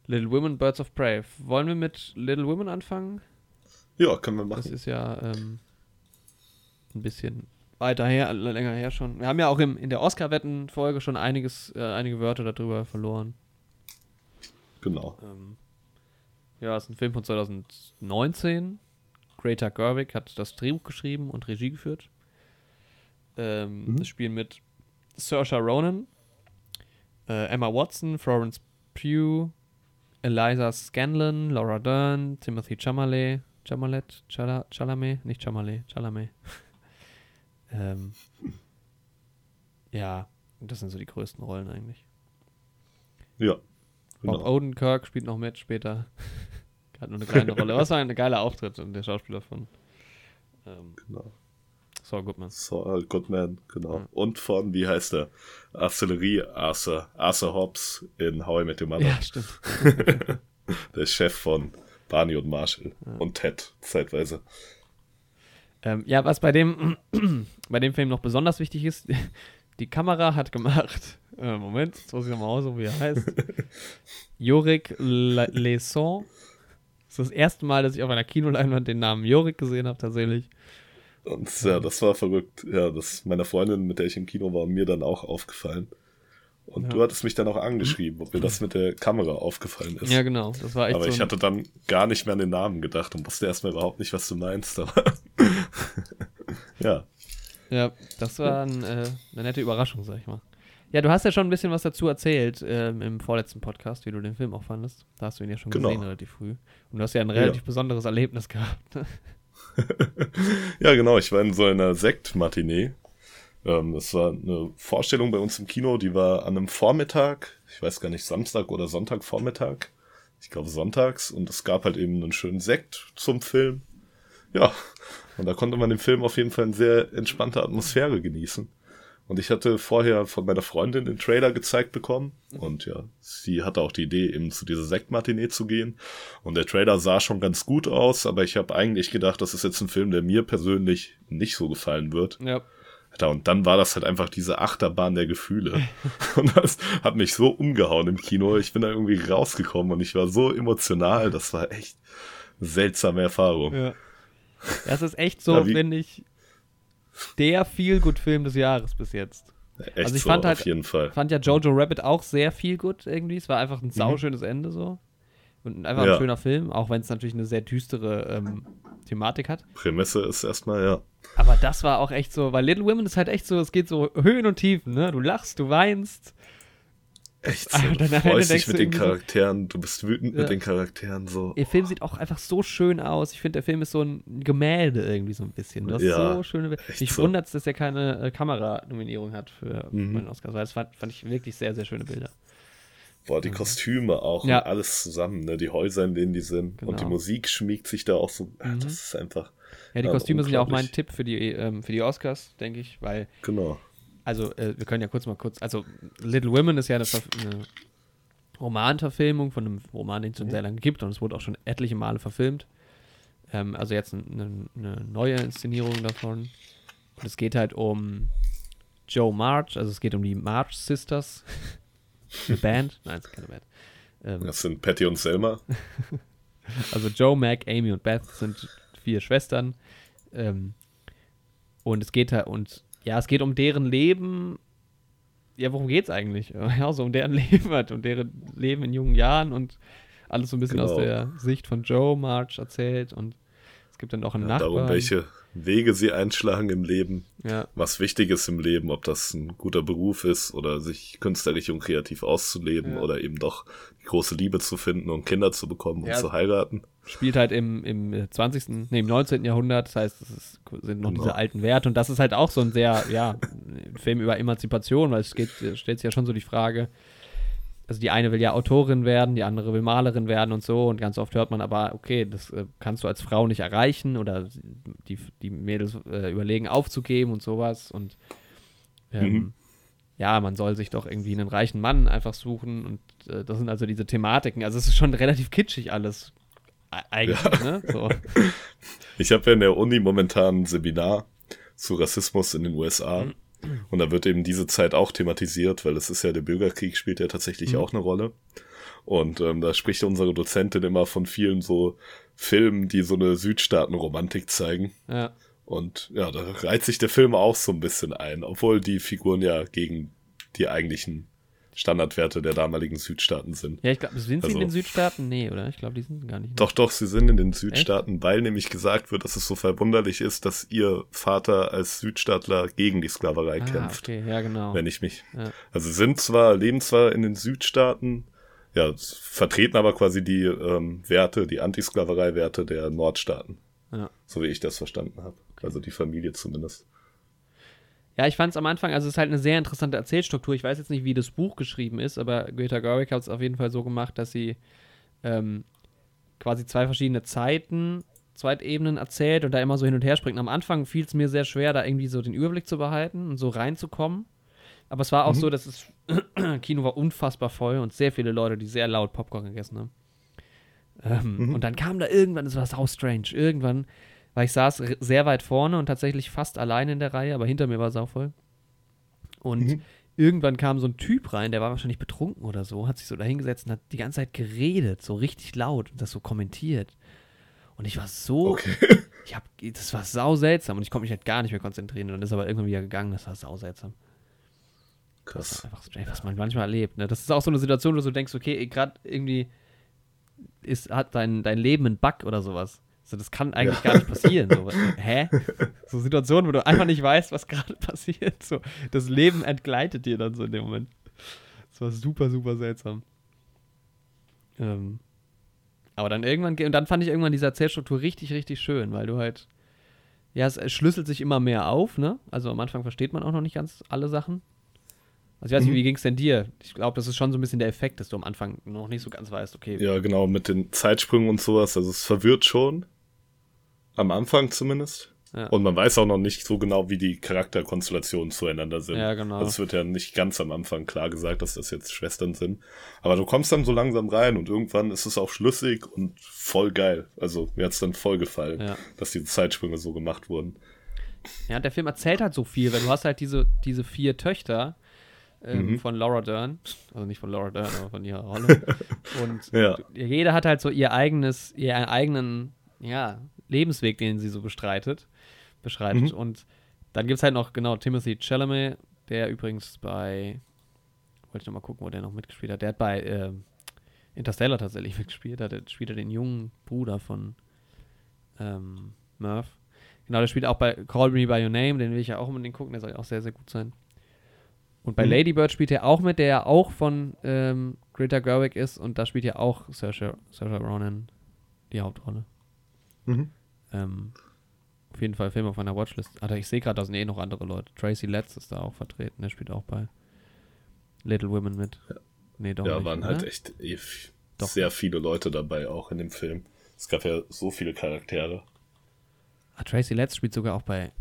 Little Women, Birds of Prey. Wollen wir mit Little Women anfangen? Ja, können wir Das machen. ist ja ähm, ein bisschen weiter her, länger her schon. Wir haben ja auch im, in der Oscar-Wetten-Folge schon einiges, äh, einige Wörter darüber verloren. Genau. Ähm, ja, es ist ein Film von 2019. Greta Gerwig hat das Drehbuch geschrieben und Regie geführt. Ähm, Mhm. Das Spiel mit Saoirse Ronan, äh, Emma Watson, Florence Pugh, Eliza Scanlon, Laura Dern, Timothy Chalamet, Chalamet, Chala, Chalamet, nicht Chalamet, Chalamet. ähm, ja, das sind so die größten Rollen eigentlich. Ja. Bob Genau. Odenkirk spielt noch mit später. Hat nur eine kleine Rolle. Aber es war ein geiler Auftritt und der Schauspieler von ähm, genau. Saul Goodman. Saul Goodman, genau. Ja. Und von, wie heißt der? Artillerie Arthur, Arthur Hobbs in How I Met Your Mother. Ja, stimmt. Der Chef von Barney und Marshall Ja. und Ted zeitweise. Ähm, ja, was bei dem, bei dem Film noch besonders wichtig ist, die Kamera hat gemacht, äh, Moment, jetzt muss ich nochmal aus, wie er heißt. Jorik Lesson. Das ist das erste Mal, dass ich auf einer Kinoleinwand den Namen Jorik gesehen habe, tatsächlich. Und ja, das war verrückt. Ja, das meiner Freundin, mit der ich im Kino war, mir dann auch aufgefallen. Und Ja. du hattest mich dann auch angeschrieben, ob mir das mit der Kamera aufgefallen ist. Ja, genau. Das war echt Aber so ich hatte dann gar nicht mehr an den Namen gedacht und wusste erstmal überhaupt nicht, was du meinst. Aber ja, Ja, das war ein, äh, eine nette Überraschung, sag ich mal. Ja, du hast ja schon ein bisschen was dazu erzählt ähm, im vorletzten Podcast, wie du den Film auch fandest. Da hast du ihn ja schon Genau. gesehen relativ früh. Und du hast ja ein relativ besonderes Erlebnis gehabt. ne? ja genau. Ich war in so einer Sekt-Matinee. Ähm, das war eine Vorstellung bei uns im Kino, die war an einem Vormittag, ich weiß gar nicht, Samstag oder Sonntagvormittag. Ich glaube sonntags. Und es gab halt eben einen schönen Sekt zum Film. Ja, und da konnte man den Film auf jeden Fall in sehr entspannter Atmosphäre genießen. Und ich hatte vorher von meiner Freundin den Trailer gezeigt bekommen. Und ja, sie hatte auch die Idee, eben zu dieser Sektmatinee zu gehen. Und der Trailer sah schon ganz gut aus, aber ich habe eigentlich gedacht, das ist jetzt ein Film, der mir persönlich nicht so gefallen wird. ja. Und dann war das halt einfach diese Achterbahn der Gefühle. und das hat mich so umgehauen im Kino. Ich bin da irgendwie rausgekommen und ich war so emotional. Das war echt eine seltsame Erfahrung. Ja. Das ist echt so, ja, finde ich, der Feel-Good-Film des Jahres bis jetzt. Echt also ich so, fand halt, auf jeden Fall. fand ja Jojo Rabbit auch sehr viel gut irgendwie. Es war einfach ein mhm. sauschönes mhm. Ende so. Und einfach ja. ein schöner Film, auch wenn es natürlich eine sehr düstere ähm, Thematik hat. Prämisse ist erstmal, ja. Aber das war auch echt so, weil Little Women ist halt echt so, es geht so Höhen und Tiefen, ne? Du lachst, du weinst. Echt so, du freust dich mit den Charakteren, du bist wütend ja. mit den Charakteren so. Der Film sieht auch einfach so schön aus. Ich finde, der Film ist so ein Gemälde irgendwie so ein bisschen. Das ja, so schöne. Mich so. wundert es, dass er keine äh, Kameranominierung hat für, mhm. den Oscar. Das fand, fand ich wirklich sehr, sehr schöne Bilder. Boah, die Kostüme auch ja. und alles zusammen, ne? Die Häuser, in denen die sind. Genau. Und die genau. Musik schmiegt sich da auch so. Mhm. Das ist einfach. Ja, die Kostüme sind ja auch mein Tipp für die, ähm, für die Oscars, denke ich, weil. Genau. Also, äh, wir können ja kurz mal kurz. Also, Little Women ist ja eine, eine Romanverfilmung von einem Roman, den es schon mhm. sehr lange gibt und es wurde auch schon etliche Male verfilmt. Ähm, also, jetzt eine, eine neue Inszenierung davon. Und es geht halt um Joe March, also es geht um die March Sisters. Eine Band? Nein, es ist keine Band. Ähm, das sind Patty und Selma. also Joe, Mac, Amy und Beth sind vier Schwestern. Ähm, und es geht halt, und ja, es geht um deren Leben. Ja, worum geht es eigentlich? Ja, so um deren Leben halt, um deren Leben in jungen Jahren und alles so ein bisschen genau. aus der Sicht von Joe March erzählt und es gibt dann auch einen ja, Nachbarn. Darum, welche Wege sie einschlagen im Leben, ja. was wichtig ist im Leben, ob das ein guter Beruf ist oder sich künstlerisch und kreativ auszuleben ja. oder eben doch die große Liebe zu finden und Kinder zu bekommen und zu heiraten. Spielt halt im, im 20., nee, im 19. Jahrhundert, das heißt, es sind noch genau. diese alten Werte und das ist halt auch so ein sehr, ja, Film über Emanzipation, weil es geht, stellt sich ja schon so die Frage, also die eine will ja Autorin werden, die andere will Malerin werden und so. Und ganz oft hört man aber, okay, das äh, kannst du als Frau nicht erreichen oder die, die Mädels äh, überlegen aufzugeben und sowas. Und ähm, mhm. ja, man soll sich doch irgendwie einen reichen Mann einfach suchen. Und äh, das sind also diese Thematiken. Also es ist schon relativ kitschig alles. Eigentlich, ja. ne? So. Ich habe ja in der Uni momentan ein Seminar zu Rassismus in den USA. Mhm. Und da wird eben diese Zeit auch thematisiert, weil es ist ja der Bürgerkrieg spielt ja tatsächlich mhm. auch eine Rolle. Und ähm, da spricht unsere Dozentin immer von vielen so Filmen, die so eine Südstaatenromantik zeigen. Ja. Und ja, da reiht sich der Film auch so ein bisschen ein, obwohl die Figuren ja gegen die eigentlichen Standardwerte der damaligen Südstaaten sind. Ja, ich glaube, sind sie also, in den Südstaaten? Nee, oder? Ich glaube, die sind gar nicht. Doch, doch, sie sind in den Südstaaten, Echt? weil nämlich gesagt wird, dass es so verwunderlich ist, dass ihr Vater als Südstaatler gegen die Sklaverei ah, kämpft. Okay, ja, genau. Wenn ich mich. Ja. Also sind zwar, leben zwar in den Südstaaten, ja, vertreten aber quasi die ähm, Werte, die Antisklaverei-Werte der Nordstaaten. Ja. So wie ich das verstanden habe. Okay. Also die Familie zumindest. Ja, ich fand es am Anfang, also es ist halt eine sehr interessante Erzählstruktur. Ich weiß jetzt nicht, wie das Buch geschrieben ist, aber Greta Gerwig hat es auf jeden Fall so gemacht, dass sie ähm, quasi zwei verschiedene Zeiten, Zweitebenen erzählt und da immer so hin und her springt. am Anfang fiel es mir sehr schwer, da irgendwie so den Überblick zu behalten und so reinzukommen. Aber es war auch mhm. so, dass das Kino war unfassbar voll und sehr viele Leute, die sehr laut Popcorn gegessen haben. Ähm, mhm. Und dann kam da irgendwann, es war sau strange, irgendwann weil ich saß sehr weit vorne und tatsächlich fast allein in der Reihe, aber hinter mir war es auch voll. Und mhm. irgendwann kam so ein Typ rein, der war wahrscheinlich betrunken oder so, hat sich so dahingesetzt und hat die ganze Zeit geredet, so richtig laut und das so kommentiert. Und ich war so, okay. ich hab, das war sau seltsam und ich konnte mich halt gar nicht mehr konzentrieren. Und dann ist aber irgendwann wieder gegangen, das war sau seltsam. Krass. Das ist einfach strange, was man manchmal erlebt. Ne? Das ist auch so eine Situation, wo du so denkst, okay, gerade irgendwie ist, hat dein, dein Leben ein Bug oder sowas. So, das kann eigentlich ja. gar nicht passieren. So, hä? So Situationen, wo du einfach nicht weißt, was gerade passiert. So, das Leben entgleitet dir dann so in dem Moment. Das war super, super seltsam. Ähm, aber dann irgendwann, und dann fand ich irgendwann diese Erzählstruktur richtig, richtig schön, weil du halt, ja, es schlüsselt sich immer mehr auf, ne? Also am Anfang versteht man auch noch nicht ganz alle Sachen. Also ich weiß nicht, mhm. wie ging es denn dir? Ich glaube, das ist schon so ein bisschen der Effekt, dass du am Anfang noch nicht so ganz weißt, okay. Ja, genau, mit den Zeitsprüngen und sowas. Also es verwirrt schon. Am Anfang zumindest. Ja. Und man weiß auch noch nicht so genau, wie die Charakterkonstellationen zueinander sind. Ja, genau. Also es wird ja nicht ganz am Anfang klar gesagt, dass das jetzt Schwestern sind. Aber du kommst dann so langsam rein und irgendwann ist es auch schlüssig und voll geil. Also mir hat's dann voll gefallen, ja. dass diese Zeitsprünge so gemacht wurden. Ja, der Film erzählt halt so viel, weil du hast halt diese, diese vier Töchter ähm, Mhm. von Laura Dern, also nicht von Laura Dern, aber von ihrer Rolle. Und Ja. jeder hat halt so ihr eigenes, ihren eigenen, ja, Lebensweg, den sie so bestreitet, beschreitet. Mhm. Und dann gibt es halt noch, genau, Timothy Chalamet, der übrigens bei, wollte ich noch mal gucken, wo der noch mitgespielt hat. Der hat bei ähm, Interstellar tatsächlich mitgespielt. Da hat- spielt er den jungen Bruder von ähm, Murph. Genau, der spielt auch bei Call Me By Your Name, den will ich ja auch unbedingt gucken, der soll ja auch sehr, sehr gut sein. Und bei Mhm. Lady Bird spielt er auch mit, der ja auch von ähm, Greta Gerwig ist und da spielt ja auch Saoirse, Saoirse Ronan die Hauptrolle. Mhm. Ähm, auf jeden Fall Film auf meiner Watchlist. Alter, ich sehe gerade, da sind eh noch andere Leute. Tracy Letts ist da auch vertreten, der spielt auch bei Little Women mit. Nee, doch Ja, nicht, waren oder? halt echt eh Doch. sehr viele Leute dabei, auch in dem Film. Es gab ja so viele Charaktere. Ah, Tracy Letts spielt sogar auch bei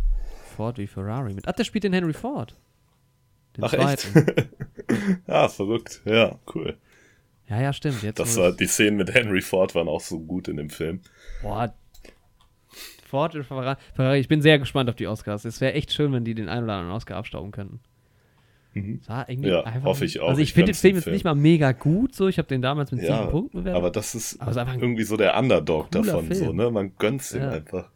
Ford wie Ferrari mit. Ach, der spielt den Henry Ford. Den Ach echt? zweiten. ja, verrückt. Ja, cool. Ja, ja, stimmt. Jetzt Das war, die Szenen mit Henry Ford waren auch so gut in dem Film. Boah. Ford und Ferrari. Ich bin sehr gespannt auf die Oscars. Es wäre echt schön, wenn die den einen oder anderen Oscar abstauben könnten. Mhm. Ja, hoffe ich auch. Also ich, Ich finde den Film jetzt nicht mal mega gut. So, ich habe den damals mit Ja, sieben Punkten bewertet. aber das ist Aber ist irgendwie so der Underdog davon, so, ne? Man gönnt's ihm Ja. einfach.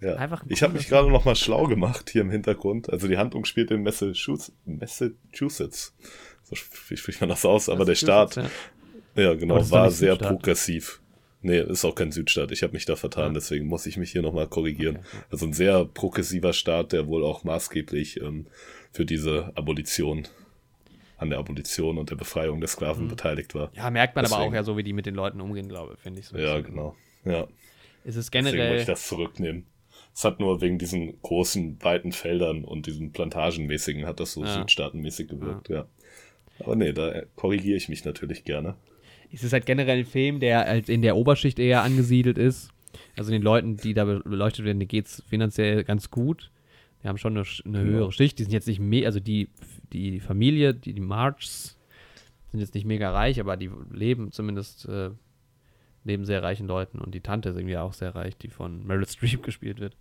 Ja. Einfach ein ich habe mich gerade noch mal schlau gemacht hier im Hintergrund. Also die Handlung spielt in Massachusetts. Massachusetts. So spricht man das aus? Aber der Staat, Ja. ja genau, war sehr Südstaat. progressiv. Nee, ist auch kein Südstaat. Ich habe mich da vertan, Ja. deswegen muss ich mich hier noch mal korrigieren. Also ein sehr progressiver Staat, der wohl auch maßgeblich ähm, für diese Abolition, an der Abolition und der Befreiung der Sklaven Mhm. beteiligt war. ja, merkt man aber Deswegen. auch ja so, wie die mit den Leuten umgehen, glaube ich, finde ich. So Ja, genau. Ja. Es ist Deswegen wollte generell. ich das zurücknehmen. Es hat nur wegen diesen großen, weiten Feldern und diesen Plantagenmäßigen hat das so Ja. südstaatenmäßig gewirkt, ja. Aber nee, da korrigiere ich mich natürlich gerne. Es ist halt generell ein Film, der halt in der Oberschicht eher angesiedelt ist. Also den Leuten, die da be- beleuchtet werden, geht es finanziell ganz gut. Die haben schon eine, eine höhere Schicht. Die sind jetzt nicht mehr, also die, die Familie, die, die Marchs sind jetzt nicht mega reich, aber die leben zumindest äh, neben sehr reichen Leuten. Und die Tante ist irgendwie auch sehr reich, die von Meryl Streep gespielt wird.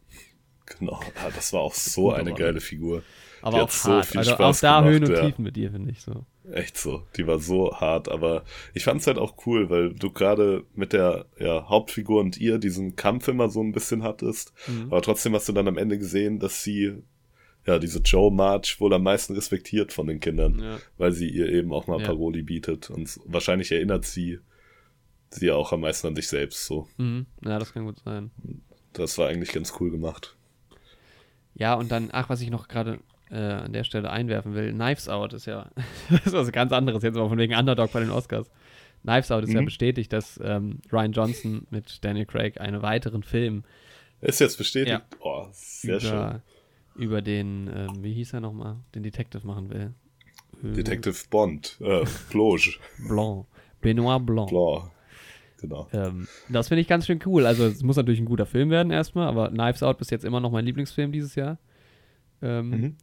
Genau, ja, das war auch so eine geile Figur. Aber Die auch so hart. viel also Spaß auch da gemacht, Höhen und ja. Tiefen mit dir, finde ich so. Echt so. Die war so hart, aber ich fand es halt auch cool, weil du gerade mit der ja, Hauptfigur und ihr diesen Kampf immer so ein bisschen hattest. Mhm. Aber trotzdem hast du dann am Ende gesehen, dass sie, ja, diese Joe March wohl am meisten respektiert von den Kindern, Ja. weil sie ihr eben auch mal Ja. Paroli bietet. Und wahrscheinlich erinnert sie sie auch am meisten an sich selbst. So, Mhm. ja, das kann gut sein. das war eigentlich ganz cool gemacht. Ja, und dann, ach, was ich noch gerade äh, an der Stelle einwerfen will, Knives Out ist ja, das ist was ganz anderes jetzt mal von wegen Underdog bei den Oscars. Knives Out ist ja Mhm. bestätigt, dass ähm, Ryan Johnson mit Daniel Craig einen weiteren Film Ist jetzt bestätigt? Ja. Oh, sehr schön. über, über den, ähm, wie hieß er nochmal, den Detective machen will. Detective Bond, äh, Bloge, Blanc. Benoit Blanc. Blanc. Genau. Ähm, das finde ich ganz schön cool. Also es muss natürlich ein guter Film werden erstmal, aber Knives Out bis jetzt immer noch mein Lieblingsfilm dieses Jahr. Ähm, Mhm.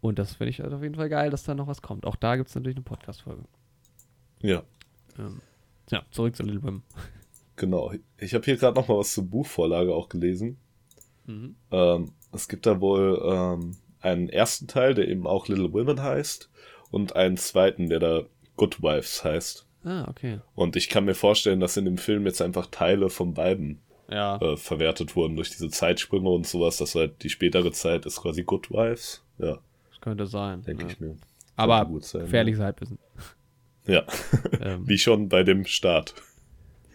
Und das finde ich halt auf jeden Fall geil, dass da noch was kommt. Auch da gibt es natürlich eine Podcast-Folge. Ja. Ähm, ja, zurück zu Little Women. Genau. Ich habe hier gerade noch mal was zur Buchvorlage auch gelesen. Mhm. Ähm, es gibt da wohl ähm, einen ersten Teil, der eben auch Little Women heißt, und einen zweiten, der da Good Wives heißt. Ah, okay. Und ich kann mir vorstellen, dass in dem Film jetzt einfach Teile von beiden Ja. äh, verwertet wurden durch diese Zeitsprünge und sowas. Das war die spätere Zeit ist quasi Good Wives. Ja, Das könnte sein. denke ja. ich mir. Aber sein, gefährliches Halbwissen. Ja, ähm, wie schon bei dem Start.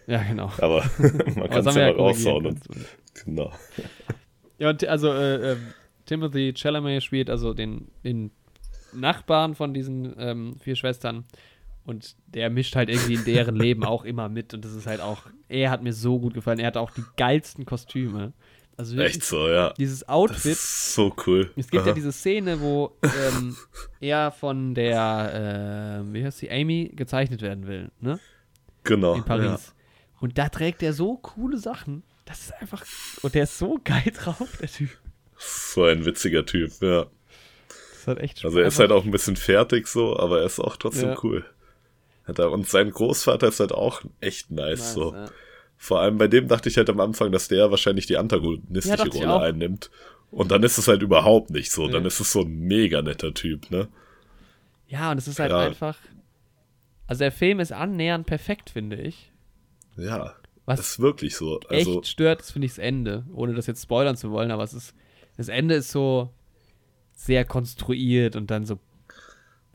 ja, genau. Aber man kann es ja korrigieren raushauen. Genau. Ja, und also äh, ähm, Timothy Chalamet spielt also den, den Nachbarn von diesen ähm, vier Schwestern und der mischt halt irgendwie in deren Leben auch immer mit und das ist halt auch, er hat mir so gut gefallen, er hat auch die geilsten Kostüme. Also Echt so, ja. dieses Outfit, ist so cool. es gibt ja Aha. diese Szene, wo ähm, er von der, äh, wie heißt sie, Amy gezeichnet werden will, ne? genau, In Paris. Und da trägt er so coole Sachen. Das ist einfach, und der ist so geil drauf, der Typ. Ja. So ein witziger Typ, ja. Das hat echt Also er ist halt auch ein bisschen fertig so, aber er ist auch trotzdem Ja. cool. Hat er, und sein Großvater ist halt auch echt nice, Nice, so. ja. Vor allem bei dem dachte ich halt am Anfang, dass der wahrscheinlich die antagonistische Ja, Rolle einnimmt. Und dann ist es halt überhaupt nicht so. Nee. Dann ist es so ein mega netter Typ, ne? Ja, und es ist halt Ja. einfach. Also der Film ist annähernd perfekt, finde ich. Ja. Was das ist wirklich so. Also, echt stört, ist, finde ich, das Ende. Ohne das jetzt spoilern zu wollen, aber es ist. Das Ende ist so sehr konstruiert und dann so.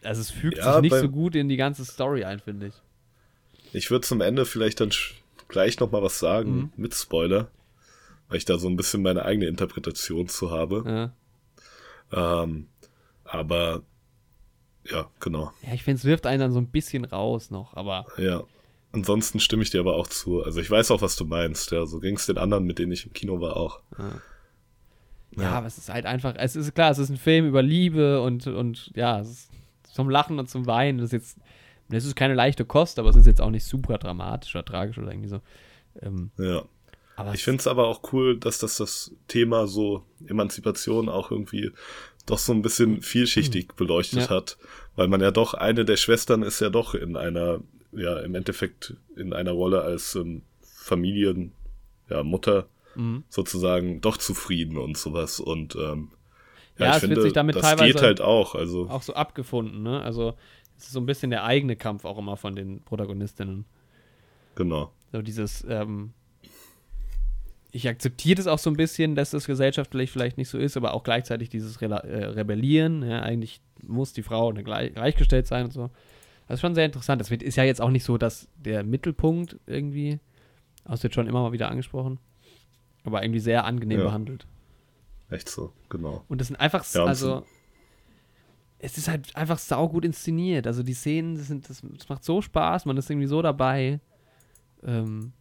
Also es fügt Ja, sich nicht so gut in die ganze Story ein, finde ich. ich würde zum Ende vielleicht dann gleich noch mal was sagen, Mhm. mit Spoiler. Weil ich da so ein bisschen meine eigene Interpretation zu habe. Ja, Ähm, aber, ja, genau. ja ich finde, es wirft einen dann so ein bisschen raus noch, aber Ja. Ansonsten stimme ich dir aber auch zu. Also ich weiß auch, was du meinst. Ja, so ging es den anderen, mit denen ich im Kino war, auch. ja, aber es ist halt einfach, es ist klar, es ist ein Film über Liebe und, und ja, es ist zum Lachen und zum Weinen. Das ist jetzt, das ist keine leichte Kost, aber es ist jetzt auch nicht super dramatisch oder tragisch oder irgendwie so. Ähm, Ja. aber Ich finde es aber auch cool, dass das das Thema so Emanzipation auch irgendwie doch so ein bisschen vielschichtig beleuchtet Ja. hat, weil man ja doch eine der Schwestern ist ja doch in einer ja im Endeffekt in einer Rolle als ähm, Familien ja Mutter Mhm. sozusagen doch zufrieden und sowas und ähm, ja, Ja, es wird finde sich damit das teilweise geht halt auch also auch so abgefunden, ne? Also es ist so ein bisschen der eigene Kampf auch immer von den Protagonistinnen. genau So dieses, ähm, ich akzeptiere das auch so ein bisschen, dass das gesellschaftlich vielleicht nicht so ist, aber auch gleichzeitig dieses Rela äh, Rebellieren, ja, eigentlich muss die Frau eine gleich, gleichgestellt sein und so. Das ist schon sehr interessant. Das wird, ist ja jetzt auch nicht so, dass der Mittelpunkt irgendwie, das wird schon immer mal wieder angesprochen, aber irgendwie sehr angenehm Ja. behandelt. Echt so genau Und das sind einfach, Ja, also, es ist halt einfach saugut inszeniert. Also die Szenen, das, sind, das, das macht so Spaß, man ist irgendwie so dabei. Ähm,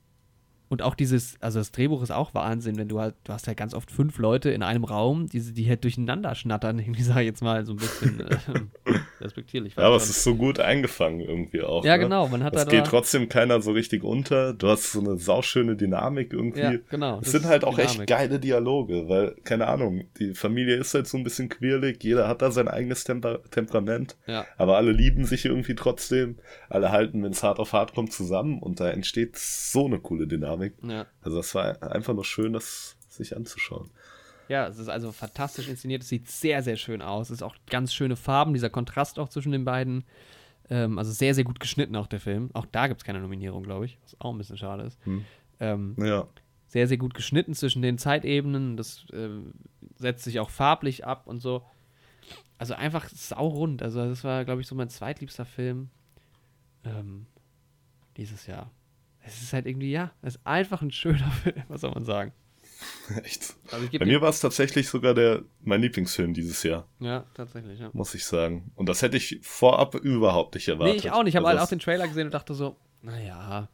und auch dieses, also das Drehbuch ist auch Wahnsinn, wenn du halt, du hast halt ganz oft fünf Leute in einem Raum, die, die halt durcheinander schnattern, irgendwie sage ich jetzt mal so ein bisschen äh, respektierlich. ja aber es ist so gut eingefangen irgendwie auch ja, ne? genau, man hat Es da geht trotzdem keiner so richtig unter. Du hast so eine sauschöne Dynamik irgendwie. Ja, genau. Es sind halt auch echt Dynamik. geile Dialoge, weil, keine Ahnung, die Familie ist halt so ein bisschen quirlig, jeder hat da sein eigenes Temper Temperament, Ja, aber alle lieben sich irgendwie trotzdem, alle halten, wenn es hart auf hart kommt, zusammen und da entsteht so eine coole Dynamik. ja. Also das war einfach nur schön, das sich anzuschauen. Ja, es ist also fantastisch inszeniert. Es sieht sehr, sehr schön aus. Es ist auch ganz schöne Farben, dieser Kontrast auch zwischen den beiden. Ähm, also sehr, sehr gut geschnitten auch der Film. Auch da gibt es keine Nominierung, glaube ich, was auch ein bisschen schade ist. Hm. Ähm, Ja, sehr, sehr gut geschnitten zwischen den Zeitebenen. Das ähm, setzt sich auch farblich ab und so. Also einfach saurund. Also das war, glaube ich, so mein zweitliebster Film ähm, dieses Jahr. Es ist halt irgendwie, ja, es ist einfach ein schöner Film, was soll man sagen. echt. Also Bei mir war es tatsächlich sogar der mein Lieblingsfilm dieses Jahr, Ja, tatsächlich, ja. muss ich sagen. Und das hätte ich vorab überhaupt nicht erwartet. Nee, ich auch nicht. Ich habe Also halt auch den Trailer gesehen und dachte so, naja.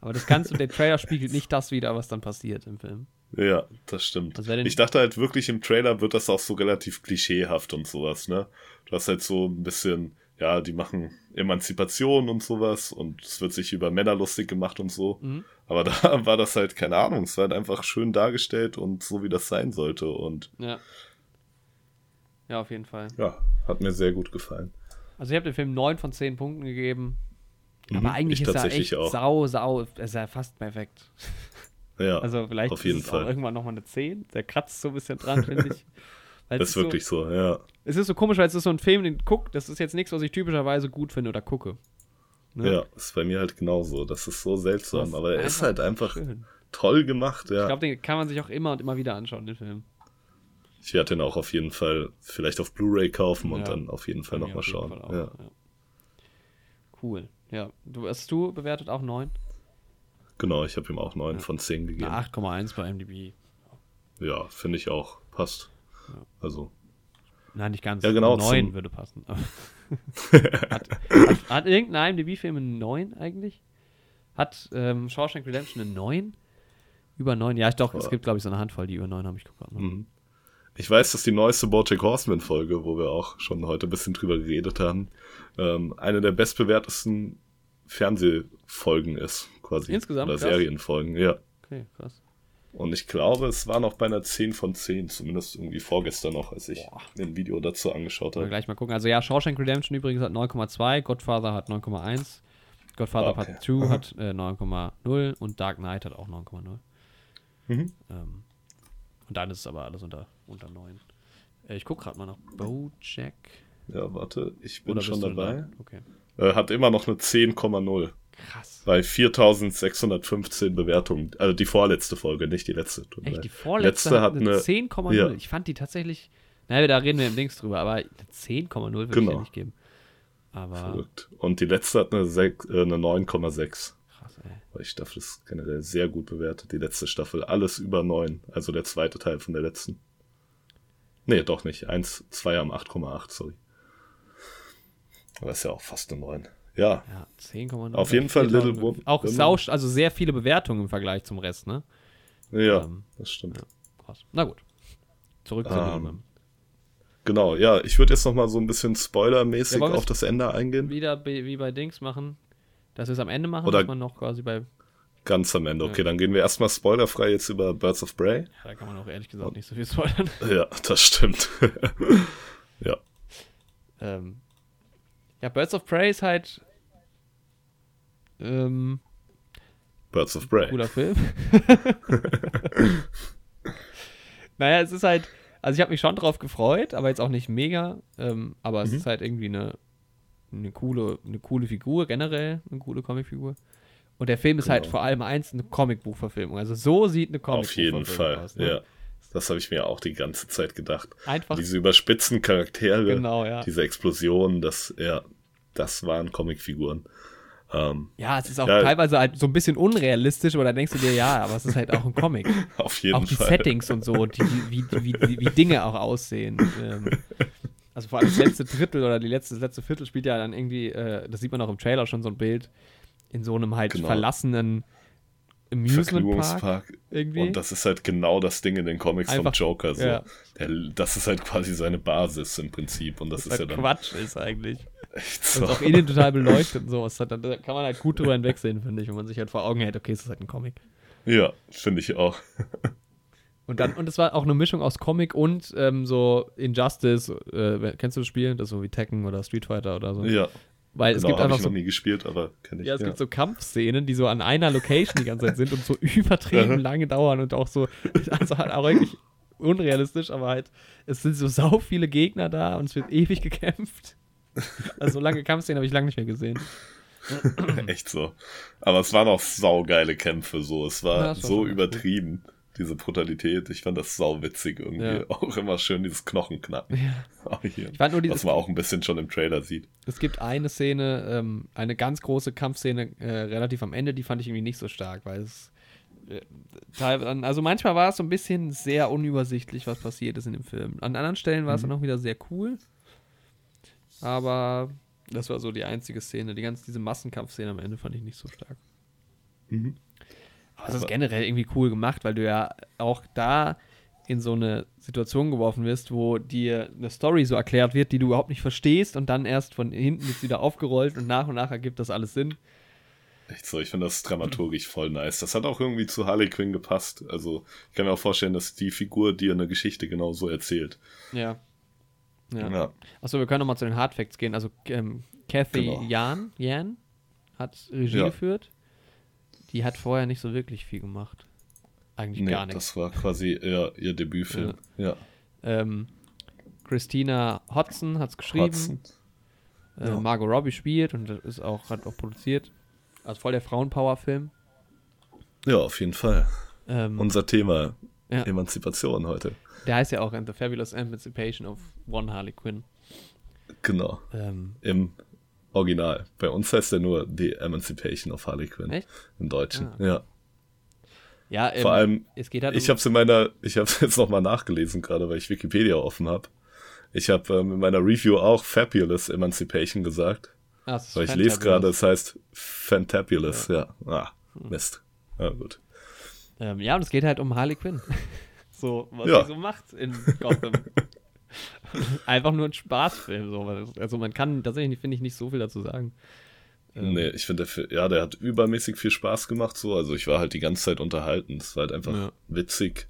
Aber das du, der Trailer spiegelt nicht das wieder, was dann passiert im Film. Ja, das stimmt. Denn- Ich dachte halt wirklich im Trailer wird das auch so relativ klischeehaft und sowas, ne? Du hast halt so ein bisschen, ja, die machen Emanzipation und sowas und es wird sich über Männer lustig gemacht und so. Mhm. Aber da war das halt, keine Ahnung, es war halt einfach schön dargestellt und so wie das sein sollte und Ja. Ja, auf jeden Fall. ja, hat mir sehr gut gefallen. Also ich habe dem Film 9 von 10 Punkten gegeben. Mhm, Aber eigentlich ich ist er echt auch. sau, sau, ist er fast perfekt. Ja, Also vielleicht auf jeden ist Fall. irgendwann nochmal eine 10. Der kratzt so ein bisschen dran, finde ich. Weil das ist wirklich so, ja. So, es ist so komisch, weil es ist so ein Film, den guck, das ist jetzt nichts, was ich typischerweise gut finde oder gucke. Ne? Ja, ist bei mir halt genauso. Das ist so seltsam, ist aber er ist halt einfach Schön. toll gemacht, ja. Ich glaube, den kann man sich auch immer und immer wieder anschauen, den Film. Ich werde den auch auf jeden Fall vielleicht auf Blu-ray kaufen und Ja. dann auf jeden Fall nochmal schauen. Fall auch, Ja. ja. Cool. Ja, du hast du bewertet auch 9? Genau, ich habe ihm auch 9 von 10 gegeben. Eine 8,1 bei MDB. Ja, finde ich auch. Passt. Also, Nein, nicht ganz. Ja, genau, 9 zum- würde passen. hat, hat, hat irgendein IMDb-Film eine 9 eigentlich? Hat ähm, Shawshank Redemption eine 9? Über 9? Ja, ich doch, es gibt, glaube ich, so eine Handvoll, die über 9 haben. Ich gerade mal. mhm. ich weiß, dass die neueste Bojack Horseman-Folge, wo wir auch schon heute ein bisschen drüber geredet haben, ähm, eine der bestbewertesten Fernsehfolgen ist, quasi. Insgesamt, Oder krass. Serienfolgen, ja. Okay, krass. Und ich glaube, es war noch bei einer 10 von 10, zumindest irgendwie vorgestern noch, als ich Boah. mir ein Video dazu angeschaut habe. gleich mal gucken. Also ja, Shawshank Redemption übrigens hat 9,2, Godfather hat 9,1, Godfather Ah, okay. Part 2 hat äh, 9,0 9,0 und Dark Knight hat auch 9,0. Mhm. Ähm, und dann ist es aber alles unter, unter 9. Äh, ich gucke gerade mal nach Bojack. Ja, warte, ich bin schon dabei. da? Okay. Äh, hat immer noch eine 10,0 Krass. bei 4615 Bewertungen. Also die vorletzte Folge, nicht die letzte. Echt, die vorletzte Letzte hat hat eine eine- 10,0. ja. Ich fand die tatsächlich. Naja, da reden wir im Links drüber, aber eine 10,0 würde ich Genau. ja nicht geben. Aber Verrückt. Und die letzte hat eine, äh, eine 9,6. krass, ey. Weil die Staffel ist generell sehr gut bewertet. Die letzte Staffel, alles über 9. Also der zweite Teil von der letzten. Nee, doch nicht. 1, 2 haben 8,8, sorry. Aber ist ja auch fast eine 9. Ja, Ja, 10,0. Auf jeden Fall 4000. Little Woman. Auch sau, also sehr viele Bewertungen im Vergleich zum Rest, ne? ja, Ähm, das stimmt. Krass. Na gut. Zurück zu Ähm, Little Women. Genau, ja, ich würde jetzt noch mal so ein bisschen spoilermäßig Ja, auf das Ende eingehen. Wieder wie bei Dings machen, dass wir es am Ende machen, Oder- dass man noch quasi bei. Ganz am Ende. Okay, Ja. dann gehen wir erstmal spoilerfrei jetzt über Birds of Prey. Ja, da kann man auch ehrlich gesagt nicht so viel spoilern. Ja, das stimmt. ja. ähm, ja, Birds of Prey ist halt. Ähm, Birds of Prey. cooler Film. naja, es ist halt, also ich habe mich schon drauf gefreut, aber jetzt auch nicht mega. Ähm, aber es Mhm. ist halt irgendwie eine, eine coole, eine coole Figur, generell eine coole Comicfigur. Und der Film ist halt Genau. vor allem eins eine Comicbuchverfilmung. Also so sieht eine Auf jeden Comicbuchverfilmung Fall. aus. Ne? Ja. Das habe ich mir auch die ganze Zeit gedacht. Einfach, Diese überspitzten Charaktere, genau, ja. diese Explosionen, das, ja, das waren Comicfiguren. Ähm, Ja, es ist auch Ja. teilweise halt so ein bisschen unrealistisch, aber dann denkst du dir, ja, aber es ist halt auch ein Comic. auf jeden auch die Fall. Settings und so, die, wie, wie, wie, wie Dinge auch aussehen. Ähm, also vor allem das letzte Drittel oder die letzte, das letzte Viertel spielt ja dann irgendwie, äh, das sieht man auch im Trailer schon so ein Bild, in so einem halt Genau. verlassenen Amusement Park Vergnügungspark. irgendwie. Und das ist halt genau das Ding in den Comics Einfach- vom Joker. So. ja. Der, das ist halt quasi seine Basis im Prinzip. Und das, was ist ja halt dann Quatsch ist eigentlich. So. ist auch innen total beleuchtet und sowas. Da, kann man halt gut drüber hinwegsehen, finde ich, wenn man sich halt vor Augen hält, okay, es ist halt ein Comic. Ja, finde ich auch. Und dann, und es war auch eine Mischung aus Comic und ähm, so Injustice, äh, kennst du das Spiel? Das ist so wie Tekken oder Street Fighter oder so. Ja, Weil es genau, gibt habe einfach ich so noch nie gespielt, aber kenne ich. Ja, es gibt so Kampfszenen, die so an einer Location die ganze Zeit sind und so übertrieben lange dauern und auch so, also halt auch wirklich unrealistisch, aber halt, es sind so sau viele Gegner da und es wird ewig gekämpft. Also so lange Kampfszenen habe ich lange nicht mehr gesehen. Echt so. Aber es waren auch saugeile Kämpfe, so. Es war Ja, war so übertrieben, diese Brutalität. Ich fand das sauwitzig irgendwie. Ja. Auch immer schön dieses Knochenknacken. Ja. Hier. Ich fand nur dieses, Was man auch ein bisschen schon im Trailer sieht. es gibt eine Szene, ähm, eine ganz große Kampfszene äh, relativ am Ende, die fand ich irgendwie nicht so stark, weil es äh, teilweise, also manchmal war es so ein bisschen sehr unübersichtlich, was passiert ist in dem Film. An anderen Stellen war es Mhm. dann auch wieder sehr cool. Aber das war so die einzige Szene. Die ganze, diese Massenkampfszene am Ende fand ich nicht so stark. Mhm. Aber es ist generell irgendwie cool gemacht, weil du ja auch da in so eine Situation geworfen wirst, wo dir eine Story so erklärt wird, die du überhaupt nicht verstehst und dann erst von hinten wird wieder aufgerollt und nach und nach ergibt das alles Sinn. Echt so, ich finde das dramaturgisch voll nice. Das hat auch irgendwie zu Harley Quinn gepasst. Also, ich kann mir auch vorstellen, dass die Figur dir eine Geschichte genau so erzählt. Ja. Ja. Ja. Achso, wir können nochmal zu den Hardfacts gehen. Also, ähm, Kathy Genau. Jan, Jan hat Regie Ja. geführt. Die hat vorher nicht so wirklich viel gemacht. Eigentlich Nee, gar nichts. das war quasi ihr, ihr Debütfilm. Ja. Ähm, Christina Hodson hat es geschrieben. Hudson. Äh, Ja. Margot Robbie spielt und ist auch, hat auch produziert. Also voll der Frauenpower-Film. Ja, auf jeden Fall. Ähm, Unser Thema Ja. Emanzipation heute. Der heißt ja auch The Fabulous Emancipation of One Harley Quinn. Genau. Ähm, Im Original. Bei uns heißt er nur The Emancipation of Harley Quinn. Echt? Im Deutschen. Ah. Ja. ja, ähm, Vor allem, es geht halt ich habe es in meiner, ich habe jetzt nochmal nachgelesen gerade, weil ich Wikipedia offen habe. Ich habe ähm, in meiner Review auch Fabulous Emancipation gesagt. Ah, es ist Weil ich lese gerade, es heißt Fantabulous, ja. Ah, Mist. Ja, gut. Ähm, ja, und es geht halt um Harley Quinn. so, was Ja. sie so macht in Gotham. Einfach nur ein Spaßfilm. So. Also man kann tatsächlich, finde ich, nicht so viel dazu sagen. Ähm, Nee, ich finde, ja, der hat übermäßig viel Spaß gemacht, so. Also ich war halt die ganze Zeit unterhalten. Es war halt einfach Ja. witzig.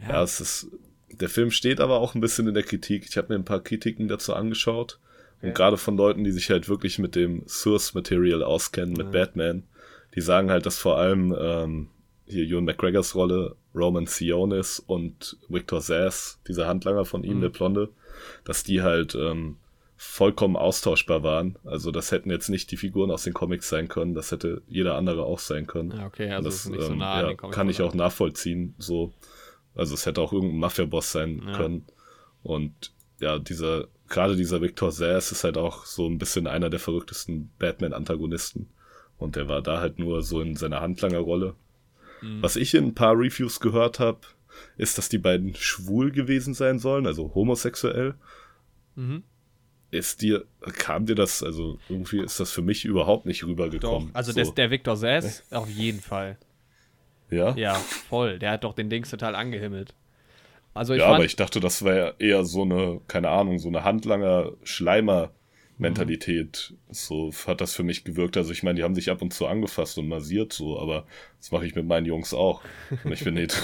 Ja. Ja, es ist. Der Film steht aber auch ein bisschen in der Kritik. Ich habe mir ein paar Kritiken dazu angeschaut. Okay. Und gerade von Leuten, die sich halt wirklich mit dem Source Material auskennen, mit Ja. Batman, die sagen halt, dass vor allem ähm, hier Ewan McGregors Rolle, Roman Sionis und Victor Sass, dieser Handlanger von ihm, Mhm. der Blonde, dass die halt ähm, vollkommen austauschbar waren. Also das hätten jetzt nicht die Figuren aus den Comics sein können, das hätte jeder andere auch sein können. Ja, okay, also das ist nicht so ähm, nah an ja, den Comics kann ich auch nachvollziehen. So, also es hätte auch irgendein Mafia-Boss sein Ja. können. Und ja, dieser, gerade dieser Victor Sass ist halt auch so ein bisschen einer der verrücktesten Batman-Antagonisten. Und der war da halt nur so in seiner Handlangerrolle. Mhm. Was ich in ein paar Reviews gehört habe, ist, dass die beiden schwul gewesen sein sollen, also homosexuell. Mhm. Ist dir, kam dir das, also irgendwie ist das für mich überhaupt nicht Doch, rübergekommen. also so. der, der Victor Sass auf jeden Fall. ja? Ja, voll. Der hat doch den Dings total angehimmelt. Also ich ja, aber ich dachte, das wäre eher so eine, keine Ahnung, so eine Handlanger-Schleimer-Mentalität. So hat das für mich gewirkt. Also ich meine, die haben sich ab und zu angefasst und massiert so, aber das mache ich mit meinen Jungs auch. Und ich bin nicht.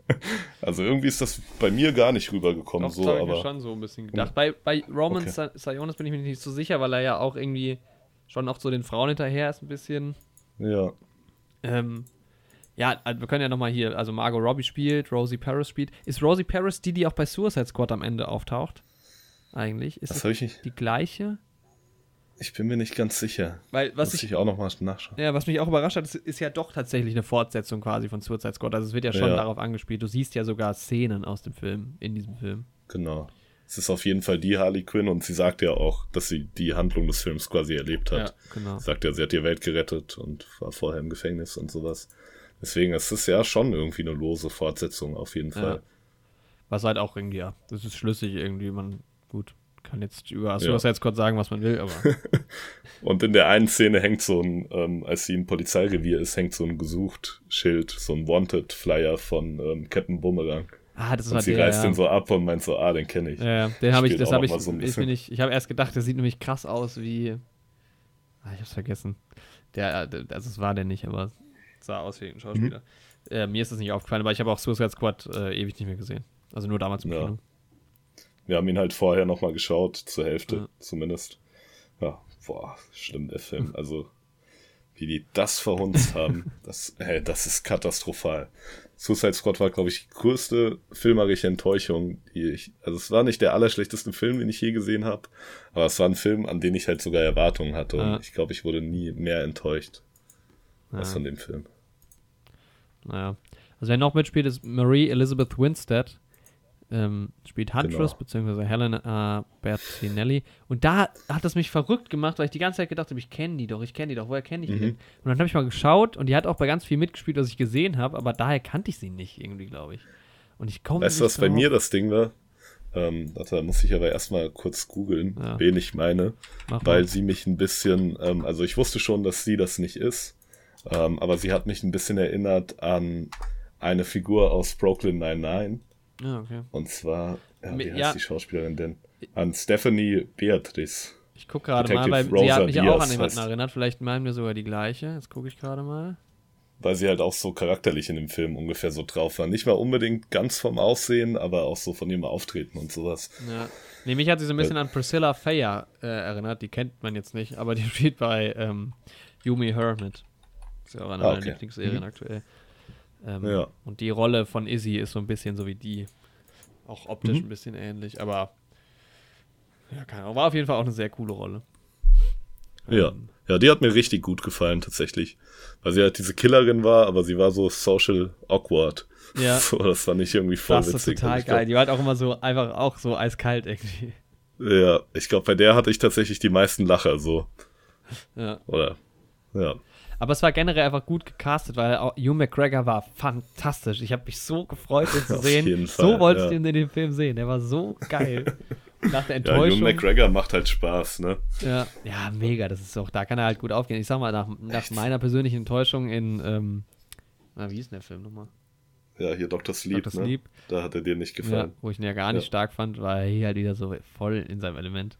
also irgendwie ist das bei mir gar nicht rübergekommen. doch, so, das habe ich mir aber schon so ein bisschen gedacht. Bei, bei Roman Okay. Sionis bin ich mir nicht so sicher, weil er ja auch irgendwie schon oft so den Frauen hinterher ist ein bisschen. ja. Ähm, ja, also wir können ja nochmal hier, also Margot Robbie spielt, Rosie Paris spielt. Ist Rosie Paris die, die auch bei Suicide Squad am Ende auftaucht? Eigentlich? Ist Das habe ich nicht. die gleiche? Ich bin mir nicht ganz sicher. Weil, was Muss ich, ich auch nochmal nachschauen. ja, was mich auch überrascht hat, ist, ist ja doch tatsächlich eine Fortsetzung quasi von Suicide Squad. Also es wird ja schon Ja. darauf angespielt. Du siehst ja sogar Szenen aus dem Film, in diesem Film. Genau. Es ist auf jeden Fall die Harley Quinn und sie sagt ja auch, dass sie die Handlung des Films quasi erlebt hat. Ja, genau. Sagt ja, sie hat die Welt gerettet und war vorher im Gefängnis und sowas. Deswegen, es ist ja schon irgendwie eine lose Fortsetzung auf jeden Fall. Was halt auch irgendwie, ja, das ist schlüssig irgendwie. Man, gut, kann jetzt über Suicide Squad sagen, was man will, aber Und in der einen Szene hängt so ein, ähm, als sie im Polizeirevier ist, hängt so ein gesucht Schild, so ein Wanted-Flyer von ähm, Captain Boomerang. ah, das Und war sie der, reißt ja. den so ab und meint so, ah, den kenne ich. Ja, ja, den habe ich, das habe ich, so mir nicht, ich habe erst gedacht, der sieht nämlich krass aus wie, ah, ich hab's vergessen. Der, äh, also es war der nicht, aber sah aus wie ein Schauspieler. Mhm. Äh, mir ist das nicht aufgefallen, aber ich habe auch Suicide Squad äh, ewig nicht mehr gesehen. Also nur damals im Ja. Kino. Wir haben ihn halt vorher nochmal geschaut, zur Hälfte Ja. zumindest. Ja, boah, stimmt, der Film. Also, wie die das verhunzt haben, das, hey, das ist katastrophal. Suicide Squad war, glaube ich, die größte filmerische Enttäuschung, die ich, also es war nicht der allerschlechteste Film, den ich je gesehen habe, aber es war ein Film, an den ich halt sogar Erwartungen hatte und Ja. ich glaube, ich wurde nie mehr enttäuscht als Ja. von dem Film. Naja. Also wer noch mitspielt, ist Marie Elizabeth Winstead. Ähm, spielt Huntress, Genau. beziehungsweise Helena äh, Bertinelli. Und da hat es mich verrückt gemacht, weil ich die ganze Zeit gedacht habe, ich kenne die doch, ich kenne die doch, woher kenne ich die Mhm. denn? Und dann habe ich mal geschaut und die hat auch bei ganz viel mitgespielt, was ich gesehen habe, aber daher kannte ich sie nicht irgendwie, glaube ich. Und ich komme Weißt du, was bei mir das Ding war? Ähm, da muss ich aber erstmal kurz googeln, Ja. wen ich meine. Mach weil mal. sie mich ein bisschen, ähm, also ich wusste schon, dass sie das nicht ist, ähm, aber sie hat mich ein bisschen erinnert an eine Figur aus Brooklyn 99 Ja, okay. und zwar, ja, wie Mi- heißt ja. die Schauspielerin denn? An Stephanie Beatrice. Ich gucke gerade mal, weil sie hat Rosa mich auch Diaz an jemanden erinnert. Vielleicht meinen wir sogar die gleiche. Jetzt gucke ich gerade mal. Weil sie halt auch so charakterlich in dem Film ungefähr so drauf war. Nicht mal unbedingt ganz vom Aussehen, aber auch so von ihrem Auftreten und sowas. Ja. Nee, mich hat sie so ein bisschen an Priscilla Fayer äh, erinnert. Die kennt man jetzt nicht, aber die spielt bei ähm, Yumi Hermit. Ist ja auch eine Ah, meiner okay. Lieblingsserien Mhm. aktuell. Ähm, Ja. Und die Rolle von Izzy ist so ein bisschen so wie die. Auch optisch Mhm. ein bisschen ähnlich, aber ja, keine Ahnung. War auf jeden Fall auch eine sehr coole Rolle. Ja. Ähm, Ja, die hat mir richtig gut gefallen, tatsächlich. Weil sie halt diese Killerin war, aber sie war so social awkward. Ja. So, das fand ich irgendwie voll das ist witzig. total Und ich glaub, geil. Die war halt auch immer so, einfach auch so eiskalt irgendwie. Ja, ich glaube, bei der hatte ich tatsächlich die meisten Lacher so. Ja. Oder? Ja. Aber es war generell einfach gut gecastet, weil auch Hugh McGregor war fantastisch. Ich habe mich so gefreut, den zu sehen. jeden so Fall, wollte ich ja. den in dem Film sehen. Der war so geil. Nach der Ja, Ewan Enttäuschung. McGregor macht halt Spaß, ne? Ja, ja, mega. Das ist auch, da kann er halt gut aufgehen. Ich sag mal, nach, nach meiner persönlichen Enttäuschung in, ähm, na, wie ist denn der Film nochmal? Ja, hier Dr. Sleep, Dr. ne? Sleep. Da hat er dir nicht Ja, gefallen. wo ich ihn ja gar nicht Ja. stark fand, war er hier halt wieder so voll in seinem Element.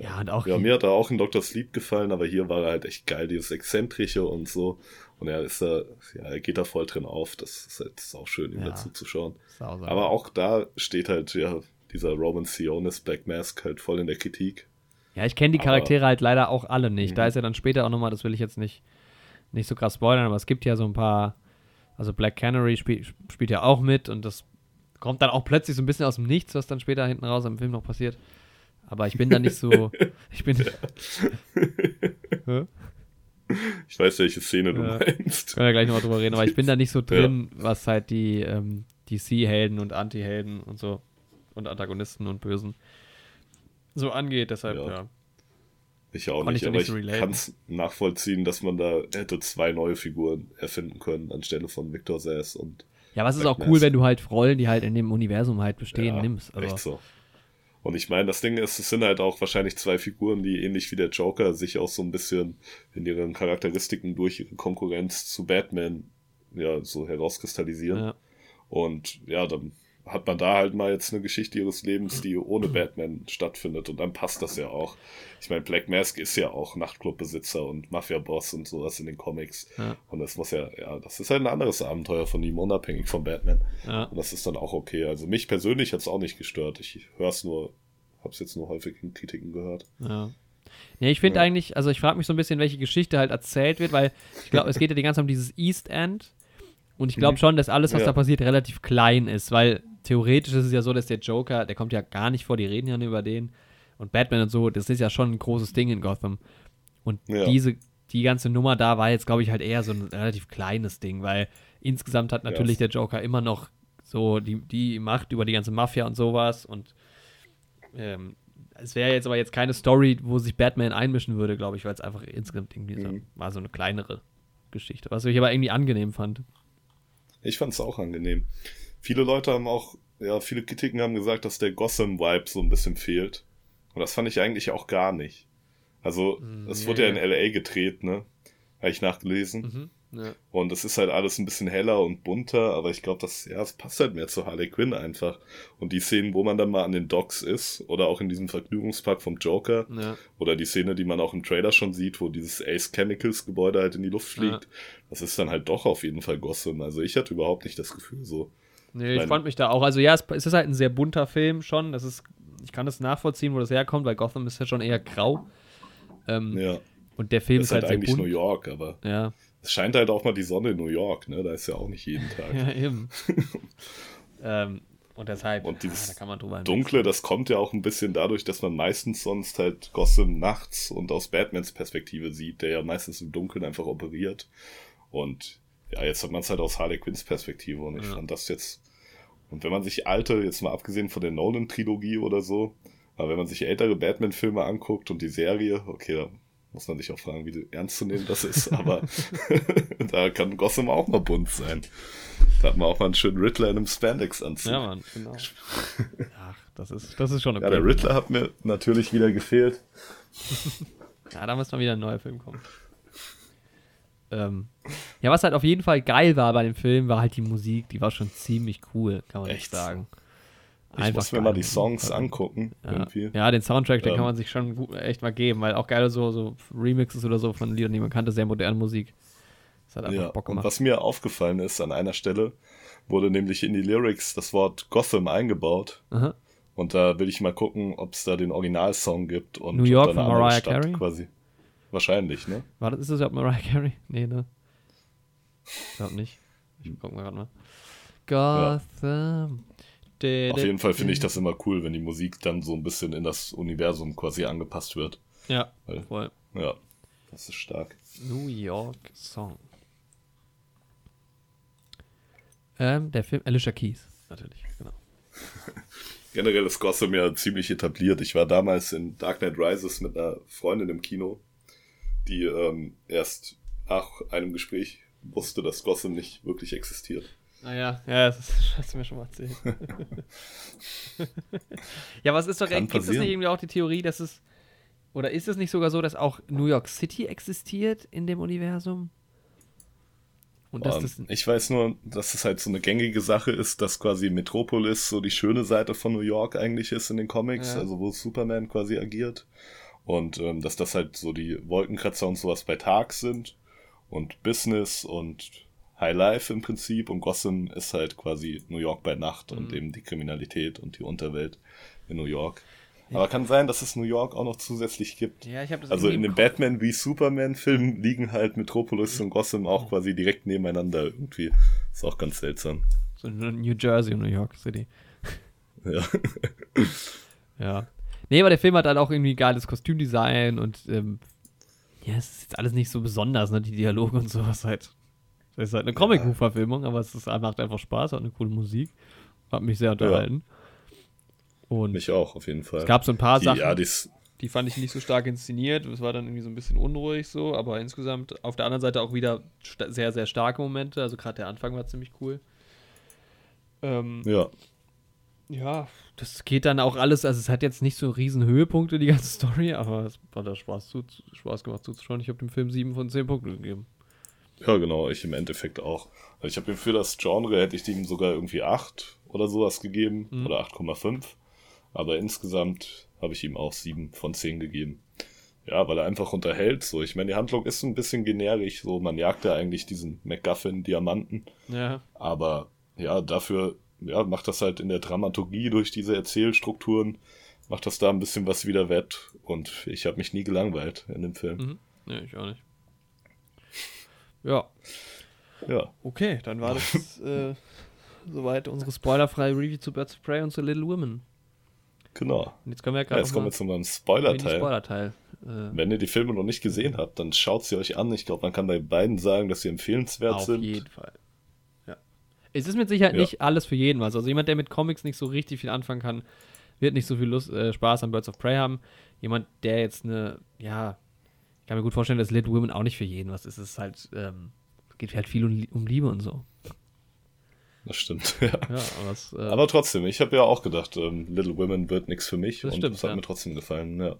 Ja, und auch Ja, mir hat er auch in Dr. Sleep gefallen, aber hier war er halt echt geil, dieses Exzentrische und so. Und er ist da, ja, er geht da voll drin auf. Das ist halt auch schön, ihm Ja. dazu zu schauen. Aber auch da steht halt, ja, dieser Roman Sionis Black Mask halt voll in der Kritik. Ja, ich kenne die Aber- Charaktere halt leider auch alle nicht. Da Mhm. ist ja dann später auch nochmal, das will ich jetzt nicht nicht so krass spoilern, aber es gibt ja so ein paar, also Black Canary spiel, spielt ja auch mit und das kommt dann auch plötzlich so ein bisschen aus dem Nichts, was dann später hinten raus im Film noch passiert. Aber ich bin da nicht so, ich bin, Ich weiß, welche Szene du Ja. meinst. können wir gleich nochmal drüber reden, aber ich bin da nicht so drin, was halt die ähm, DC-Helden und Anti-Helden und so und Antagonisten und Bösen so angeht, deshalb, Ja. ja. Ich auch ich nicht, da aber nicht so ich kann es nachvollziehen, dass man da hätte zwei neue Figuren erfinden können anstelle von Victor Sass und Ja, es ist auch cool, wenn du halt Rollen, die halt in dem Universum halt bestehen, Ja, nimmst. Echt Also, so. Und ich meine, das Ding ist, es sind halt auch wahrscheinlich zwei Figuren, die ähnlich wie der Joker sich auch so ein bisschen in ihren Charakteristiken durch ihre Konkurrenz zu Batman ja so herauskristallisieren. ja. Und ja, dann hat man da halt mal jetzt eine Geschichte ihres Lebens, die ohne Batman stattfindet. Und dann passt das ja auch. Ich meine, Black Mask ist ja auch Nachtclubbesitzer und Mafia-Boss und sowas in den Comics. Ja. Und das muss ja, ja, das ist halt ein anderes Abenteuer von ihm, unabhängig von Batman. Ja. Und das ist dann auch okay. Also mich persönlich hat es auch nicht gestört. Ich höre es nur, habe es jetzt nur häufig in Kritiken gehört. Ja. Nee, ich finde Ja. eigentlich, also ich frage mich so ein bisschen, welche Geschichte halt erzählt wird, weil ich glaube, es geht ja die ganze Zeit um dieses East End. Und ich glaube Mhm. schon, dass alles, was Ja. da passiert, relativ klein ist, weil theoretisch ist es ja so, dass der Joker, der kommt ja gar nicht vor, die reden ja nur über den. Und Batman und so, das ist ja schon ein großes Ding in Gotham. Und Ja. diese, die ganze Nummer da war jetzt, glaube ich, halt eher so ein relativ kleines Ding, weil insgesamt hat natürlich der Joker immer noch so die, die Macht über die ganze Mafia und sowas. Und ähm, es wäre jetzt aber jetzt keine Story, wo sich Batman einmischen würde, glaube ich, weil es einfach insgesamt irgendwie so, Mhm. war so eine kleinere Geschichte, was ich aber irgendwie angenehm fand. Ich fand es auch angenehm. Viele Leute haben auch, ja, viele Kritiken haben gesagt, dass der Gotham-Vibe so ein bisschen fehlt. Und das fand ich eigentlich auch gar nicht. Also, Mm, es nee. wurde ja in L.A. gedreht, ne? Habe ich nachgelesen. Ja. Und es ist halt alles ein bisschen heller und bunter, aber ich glaube, das, ja, es passt halt mehr zu Harley Quinn einfach. Und die Szenen, wo man dann mal an den Docks ist, oder auch in diesem Vergnügungspark vom Joker, Ja. oder die Szene, die man auch im Trailer schon sieht, wo dieses Ace Chemicals Gebäude halt in die Luft fliegt, das ist dann halt doch auf jeden Fall Gotham. Also ich hatte überhaupt nicht das Gefühl so. Nee, ich Mein- fand mich da auch. Also ja, es, es ist halt ein sehr bunter Film schon. Das ist, ich kann das nachvollziehen, wo das herkommt, weil Gotham ist ja schon eher grau. Ähm, Ja, Und der Film ist ist halt halt, eigentlich bunt. New York, aber Ja, es scheint halt auch mal die Sonne in New York, ne? Da ist ja auch nicht jeden Tag. ja, eben. ähm, und deshalb, Und dieses man drüber Dunkle, das kommt ja auch ein bisschen dadurch, dass man meistens sonst halt Gotham nachts und aus Batmans Perspektive sieht, der ja meistens im Dunkeln einfach operiert. Und ja, jetzt hat man es halt aus Harley Quinns Perspektive und ich Ja. fand das jetzt. Und wenn man sich alte, jetzt mal abgesehen von der Nolan-Trilogie oder so, aber wenn man sich ältere Batman-Filme anguckt und die Serie, okay, muss man sich auch fragen, wie ernst zu nehmen das ist, aber da kann Gotham auch mal bunt sein. Da hat man auch mal einen schönen Riddler in einem Spandex-Anzug. Ja, Mann, genau. Ach, das ist, das ist schon okay. Ja, der Riddler hat mir natürlich wieder gefehlt. Ja, da muss mal wieder ein neuer Film kommen. Ähm, ja, was halt auf jeden Fall geil war bei dem Film, war halt die Musik. Die war schon ziemlich cool, kann man Echt? nicht sagen. Ich muss mir mal die Songs Musik. angucken. Ja, Irgendwie. ja, den Soundtrack, den Ähm. kann man sich schon gut, echt mal geben, weil auch geile so, so Remixes oder so von Liedern, die man kannte, sehr moderne Musik. Das hat einfach Ja, Bock und gemacht. was mir aufgefallen ist, an einer Stelle wurde nämlich in die Lyrics das Wort Gotham eingebaut. Aha. Und da will ich mal gucken, ob es da den Originalsong gibt. Und New York von Mariah Stadt Carey? Quasi. Wahrscheinlich, ne? War das, ist das überhaupt Mariah Carey? Nee, ne? Ich glaub nicht. Ich guck mal gerade mal. Gotham. Auf jeden Fall finde ich das immer cool, wenn die Musik dann so ein bisschen in das Universum quasi angepasst wird. Ja, Weil- voll. Ja, das ist stark. New York Song. Ähm, der Film Alicia Keys, natürlich, genau. Generell ist Gotham ja ziemlich etabliert. Ich war damals in Dark Knight Rises mit einer Freundin im Kino, die ähm, erst nach einem Gespräch wusste, dass Gotham nicht wirklich existiert. Naja, ja, das hast du mir schon mal erzählt. ja, was ist doch, Kann gibt es nicht irgendwie auch die Theorie, dass es, oder ist es nicht sogar so, dass auch New York City existiert in dem Universum? Und dass Ähm, das, ich weiß nur, dass es halt so eine gängige Sache ist, dass quasi Metropolis so die schöne Seite von New York eigentlich ist in den Comics, Ja. also wo Superman quasi agiert. Und ähm, dass das halt so die Wolkenkratzer und sowas bei Tag sind und Business und High Life im Prinzip und Gotham ist halt quasi New York bei Nacht und Mhm. eben die Kriminalität und die Unterwelt in New York. Aber kann sein, dass es New York auch noch zusätzlich gibt. Ja, ich habe das Also in Kopf. Batman wie Superman-Film liegen halt Metropolis und Gotham auch quasi direkt nebeneinander irgendwie. Ist auch ganz seltsam. So New Jersey und New York City. Ja. Ja. Nee, aber der Film hat halt auch irgendwie geiles Kostümdesign und ähm, ja, es ist jetzt alles nicht so besonders, ne? Die Dialoge und sowas halt. Das ist halt eine Comic-Buch-Verfilmung, aber es ist, macht einfach Spaß, hat eine coole Musik. Hat mich sehr unterhalten. Und Mich auch, auf jeden Fall. es gab so ein paar die, Sachen, Ja, die fand ich nicht so stark inszeniert. Es war dann irgendwie so ein bisschen unruhig so, aber insgesamt auf der anderen Seite auch wieder sehr, sehr starke Momente. Also gerade der Anfang war ziemlich cool. Ähm, ja. ja, das geht dann auch alles, also es hat jetzt nicht so riesen Höhepunkte, die ganze Story, aber es hat da Spaß, zu, Spaß gemacht zuzuschauen. Ich habe dem Film 7 von 10 Punkten gegeben. Ja, genau, ich im Endeffekt auch. Also ich habe ihm für das Genre hätte ich ihm sogar irgendwie 8 oder sowas gegeben Mhm. oder 8,5. Aber insgesamt habe ich ihm auch 7 von 10 gegeben. Ja, weil er einfach unterhält. So, ich meine, die Handlung ist ein bisschen generisch. So, man jagt ja eigentlich diesen MacGuffin-Diamanten. Ja, Aber ja, dafür ja, macht das halt in der Dramaturgie durch diese Erzählstrukturen, macht das da ein bisschen was wieder wett. Und ich habe mich nie gelangweilt in dem Film. mhm. nee, ich auch nicht. Ja, Ja, okay, dann war das äh, soweit unsere spoilerfreie Review zu Birds of Prey und zu Little Women. genau. Und jetzt können wir ja Ja, gerade jetzt kommen wir zu meinem Spoiler-Teil. Spoiler-Teil. Äh, Wenn ihr die Filme noch nicht gesehen habt, dann schaut sie euch an. Ich glaube, man kann bei beiden sagen, dass sie empfehlenswert auf sind. jeden Fall. Ja. Es ist mit Sicherheit Ja. nicht alles für jeden was. Also jemand, der mit Comics nicht so richtig viel anfangen kann, wird nicht so viel Lust, äh, Spaß an Birds of Prey haben. Jemand, der jetzt eine, ja, kann mir gut vorstellen, dass Little Women auch nicht für jeden was ist. Es ist halt, ähm, geht halt viel um, um Liebe und so. Das stimmt. Ja. Ja, aber es, äh, Aber trotzdem, ich habe ja auch gedacht, ähm, Little Women wird nichts für mich Das und stimmt, das hat ja. mir trotzdem gefallen. Ja.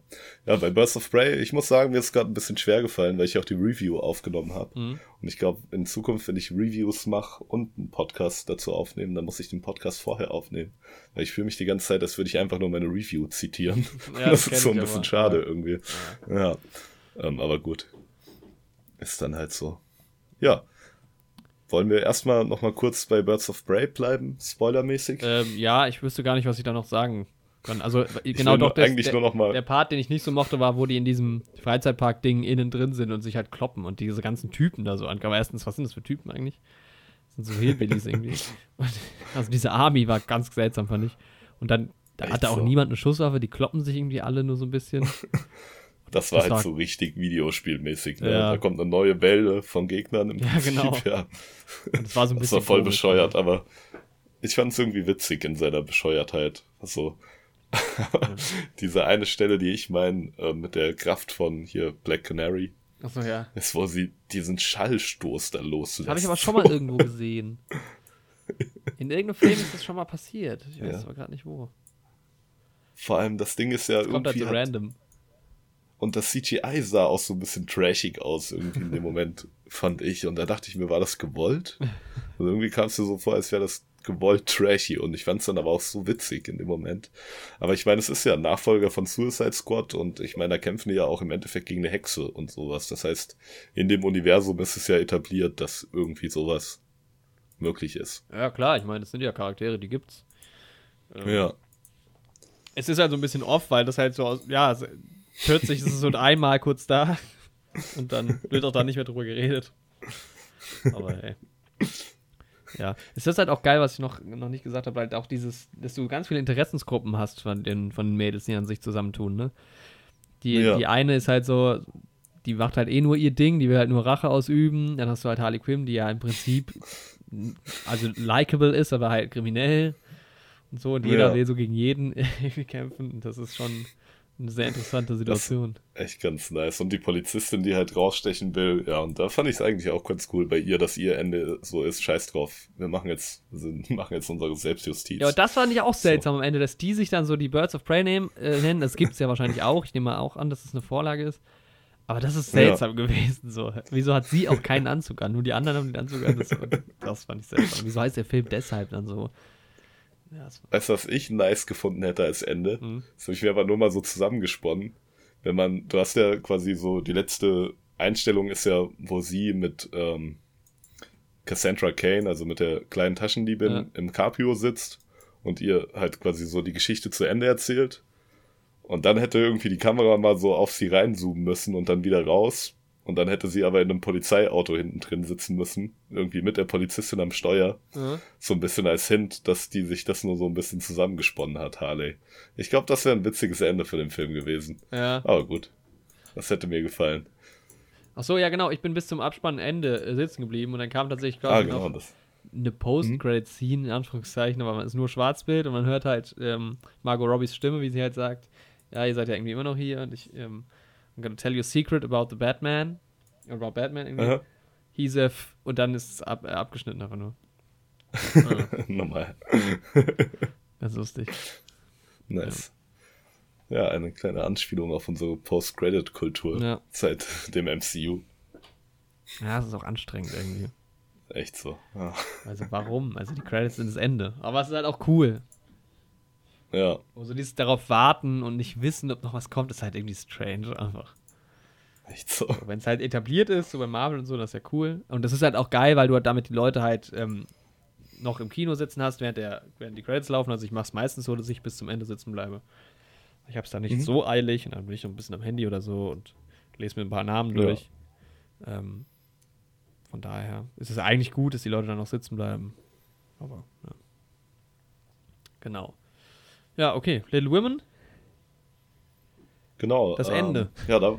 ja, bei Birds of Prey, ich muss sagen, mir ist gerade ein bisschen schwer gefallen, weil ich auch die Review aufgenommen habe. Mhm. Und ich glaube, in Zukunft, wenn ich Reviews mache und einen Podcast dazu aufnehmen, dann muss ich den Podcast vorher aufnehmen. Weil ich fühle mich die ganze Zeit, als würde ich einfach nur meine Review zitieren. Ja, das, das ist so ein bisschen aber. schade irgendwie. Ja, ähm, aber gut. Ist dann halt so. Ja. Wollen wir erstmal nochmal kurz bei Birds of Prey bleiben, spoilermäßig? ähm, ja, ich wüsste gar nicht, was ich da noch sagen kann. Also, genau doch, das, eigentlich der, nur noch mal- der Part, den ich nicht so mochte, war, wo die in diesem Freizeitpark-Ding innen drin sind und sich halt kloppen und diese ganzen Typen da so ankommen. Erstens, was sind das für Typen eigentlich? Das sind so Hillbillies irgendwie. Und, also diese Army war ganz seltsam, fand ich. Und dann da hatte auch so? niemand eine Schusswaffe, die kloppen sich irgendwie alle nur so ein bisschen. Das war Das halt war- so richtig Videospielmäßig. Ne? Ja. Da kommt eine neue Welle von Gegnern im Ja, Prinzip. genau. Ja. Es war so ein Das bisschen. war voll komisch. bescheuert, aber ich fand es irgendwie witzig in seiner Bescheuertheit. Also diese eine Stelle, die ich meine, äh, mit der Kraft von hier Black Canary, Achso, ja. ist, wo sie diesen Schallstoß da loslässt. Das habe ich aber schon mal irgendwo gesehen. In irgendeinem Film ist das schon mal passiert. Ich weiß Ja. aber gerade nicht wo. Vor allem, das Ding ist ja Das kommt halt irgendwie. so random. Und das CGI sah auch so ein bisschen trashig aus, irgendwie in dem Moment, fand ich. Und da dachte ich mir, war das gewollt? Und irgendwie kam es mir so vor, als wäre das gewollt trashy. Und ich fand es dann aber auch so witzig in dem Moment. Aber ich meine, es ist ja ein Nachfolger von Suicide Squad und ich meine, da kämpfen die ja auch im Endeffekt gegen eine Hexe und sowas. Das heißt, in dem Universum ist es ja etabliert, dass irgendwie sowas möglich ist. Ja, klar, ich meine, das sind ja Charaktere, die gibt's. Ähm, Ja. Es ist halt so ein bisschen off, weil das halt so aus, ja, plötzlich ist es so einmal kurz da und dann wird auch da nicht mehr drüber geredet. Aber ey. Ja, es ist halt auch geil, was ich noch, noch nicht gesagt habe, halt auch dieses, dass du ganz viele Interessensgruppen hast von den, von den Mädels, die an sich zusammentun, ne? Die, Ja. die eine ist halt so, die macht halt eh nur ihr Ding, die will halt nur Rache ausüben. Dann hast du halt Harley Quinn, die ja im Prinzip also likable ist, aber halt kriminell und so. Und jeder Ja. will so gegen jeden irgendwie kämpfen. Und das ist schon eine sehr interessante Situation. Echt ganz nice. Und die Polizistin, die halt rausstechen will, ja, und da fand ich es eigentlich auch ganz cool bei ihr, dass ihr Ende so ist, scheiß drauf. Wir machen jetzt, wir machen jetzt unsere Selbstjustiz. Ja, und das fand ich auch seltsam am Ende, dass die sich dann so die Birds of Prey nehmen, äh, nennen. Das gibt es ja wahrscheinlich auch. Ich nehme mal auch an, dass es eine Vorlage ist. Aber das ist seltsam gewesen. So. Wieso hat sie auch keinen Anzug an? Nur die anderen haben den Anzug an. Das, das fand ich seltsam. Wieso heißt der Film deshalb dann so? Ja, Weißt du, was ich nice gefunden hätte als Ende? Mhm. Das habe ich mir aber nur mal so zusammengesponnen. Wenn man, du hast ja quasi so, die letzte Einstellung ist ja, wo sie mit ähm, Cassandra Kane, also mit der kleinen Taschendiebin, Ja. im Caprio sitzt und ihr halt quasi so die Geschichte zu Ende erzählt. Und dann hätte irgendwie die Kamera mal so auf sie reinzoomen müssen und dann wieder raus. Und dann hätte sie aber in einem Polizeiauto hinten drin sitzen müssen. Irgendwie mit der Polizistin am Steuer. Ja. So ein bisschen als Hint, dass die sich das nur so ein bisschen zusammengesponnen hat, Harley. Ich glaube, das wäre ein witziges Ende für den Film gewesen. ja. Aber gut. Das hätte mir gefallen. Ach so, ja genau, ich bin bis zum Abspannende äh, sitzen geblieben und dann kam tatsächlich Ah, quasi genau. noch eine Post-Credit-Scene, in Anführungszeichen, aber man ist nur Schwarzbild und man hört halt ähm, Margot Robbies Stimme, wie sie halt sagt, ja, ihr seid ja irgendwie immer noch hier und ich, ähm, I'm gonna tell you a secret about the Batman, about Batman irgendwie. Aha. He's a f und dann ist es ab, abgeschnitten einfach nur. Ja, Normal. das ist lustig. Nice. Ja, eine kleine Anspielung auf unsere Post-Credit-Kultur Ja. seit dem MCU. Ja, es ist auch anstrengend irgendwie. Echt so. Ja. Also warum? Also die Credits sind das Ende. Aber es ist halt auch cool. Ja. Also dieses darauf warten und nicht wissen, ob noch was kommt, ist halt irgendwie strange einfach. Echt so. Wenn es halt etabliert ist, so bei Marvel und so, das ist ja cool. Und das ist halt auch geil, weil du halt damit die Leute halt ähm, noch im Kino sitzen hast, während, der, während die Credits laufen. Also ich mache es meistens so, dass ich bis zum Ende sitzen bleibe. Ich habe es da nicht Mhm. so eilig und dann bin ich noch ein bisschen am Handy oder so und lese mir ein paar Namen Ja. durch. Ähm, von daher ist es eigentlich gut, dass die Leute dann noch sitzen bleiben. Aber, ja. Genau. Ja, okay. Little Women? Genau. Das ähm, Ende. Ja, da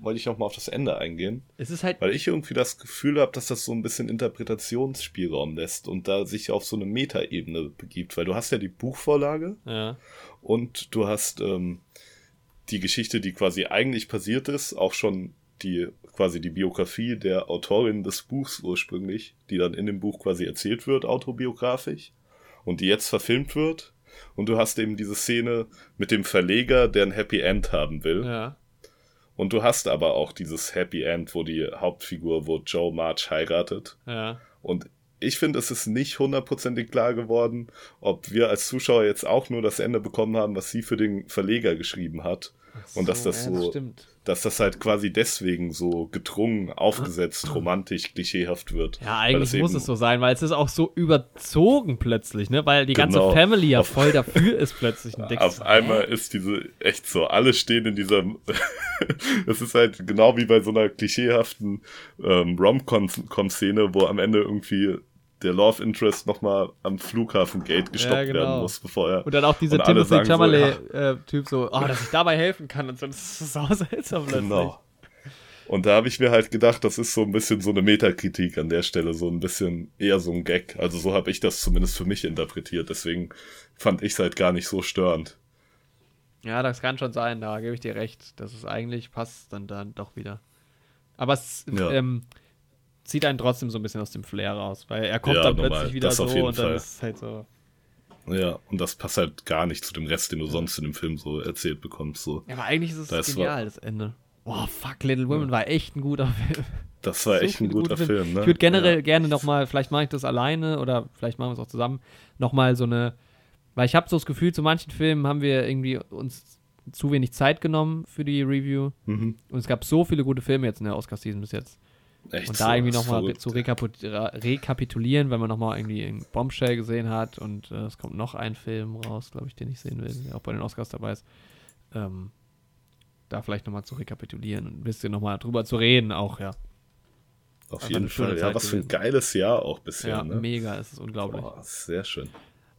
wollte ich noch mal auf das Ende eingehen. Es ist halt. Weil ich irgendwie das Gefühl habe, dass das so ein bisschen Interpretationsspielraum lässt und da sich auf so eine Metaebene begibt. Weil du hast ja die Buchvorlage Ja. und du hast ähm, die Geschichte, die quasi eigentlich passiert ist, auch schon die quasi die Biografie der Autorin des Buchs ursprünglich, die dann in dem Buch quasi erzählt wird, autobiografisch und die jetzt verfilmt wird. Und du hast eben diese Szene mit dem Verleger, der ein Happy End haben will. Ja. Und du hast aber auch dieses Happy End, wo die Hauptfigur, wo Joe March heiratet. Ja. Und ich finde, es ist nicht hundertprozentig klar geworden, ob wir als Zuschauer jetzt auch nur das Ende bekommen haben, was sie für den Verleger geschrieben hat. Und dass das ja, so- stimmt. Dass das halt quasi deswegen so gedrungen, aufgesetzt, romantisch, klischeehaft wird. Ja, das eigentlich muss es so sein, weil es ist auch so überzogen plötzlich, ne? Weil die ganze Genau. Family ja voll dafür ist plötzlich ein dickes. Auf einmal ist diese echt so, alle stehen in dieser. Es ist halt genau wie bei so einer klischeehaften ähm, Rom-Com-Szene, wo am Ende irgendwie der Love Interest nochmal am Flughafengate gestoppt Ja, genau. werden muss, bevor er. Und dann auch dieser Timothy sagen so, Chalamet-Typ so, oh, dass ich dabei helfen kann und so, das ist so seltsam plötzlich. Genau. Und da habe ich mir halt gedacht, das ist so ein bisschen so eine Metakritik an der Stelle, so ein bisschen eher so ein Gag. Also so habe ich das zumindest für mich interpretiert. Deswegen fand ich es halt gar nicht so störend. Ja, das kann schon sein, da gebe ich dir recht. Das ist eigentlich passt dann dann doch wieder. Aber es Ja. ähm, zieht einen trotzdem so ein bisschen aus dem Flair raus, weil er kommt Ja, dann normal. plötzlich wieder Das so und dann Fall. ist es halt so. Ja, und das passt halt gar nicht zu dem Rest, den du sonst in dem Film so erzählt bekommst. So. Ja, aber eigentlich ist es Das genial, das Ende. Oh, fuck, Little Women war echt ein guter Film. Das war So echt ein guter gute Filme. Film, ne? Ich würde generell Ja. gerne nochmal, vielleicht mache ich das alleine oder vielleicht machen wir es auch zusammen, nochmal so eine, weil ich habe so das Gefühl, zu manchen Filmen haben wir irgendwie uns zu wenig Zeit genommen für die Review Mhm. und es gab so viele gute Filme jetzt in der Oscar-Season bis jetzt. Echt Und so, da irgendwie das ist nochmal zu rekapit rekapitulieren, wenn man nochmal irgendwie einen Bombshell gesehen hat und äh, es kommt noch ein Film raus, glaube ich, den ich sehen will, der auch bei den Oscars dabei ist. Ähm, da vielleicht nochmal zu rekapitulieren und ein bisschen nochmal drüber zu reden, auch, ja. Auf einfach jeden Fall. Ja, Zeit was für ein geiles Jahr auch bisher, Ja, ne? mega, es ist unglaublich. Boah, sehr schön.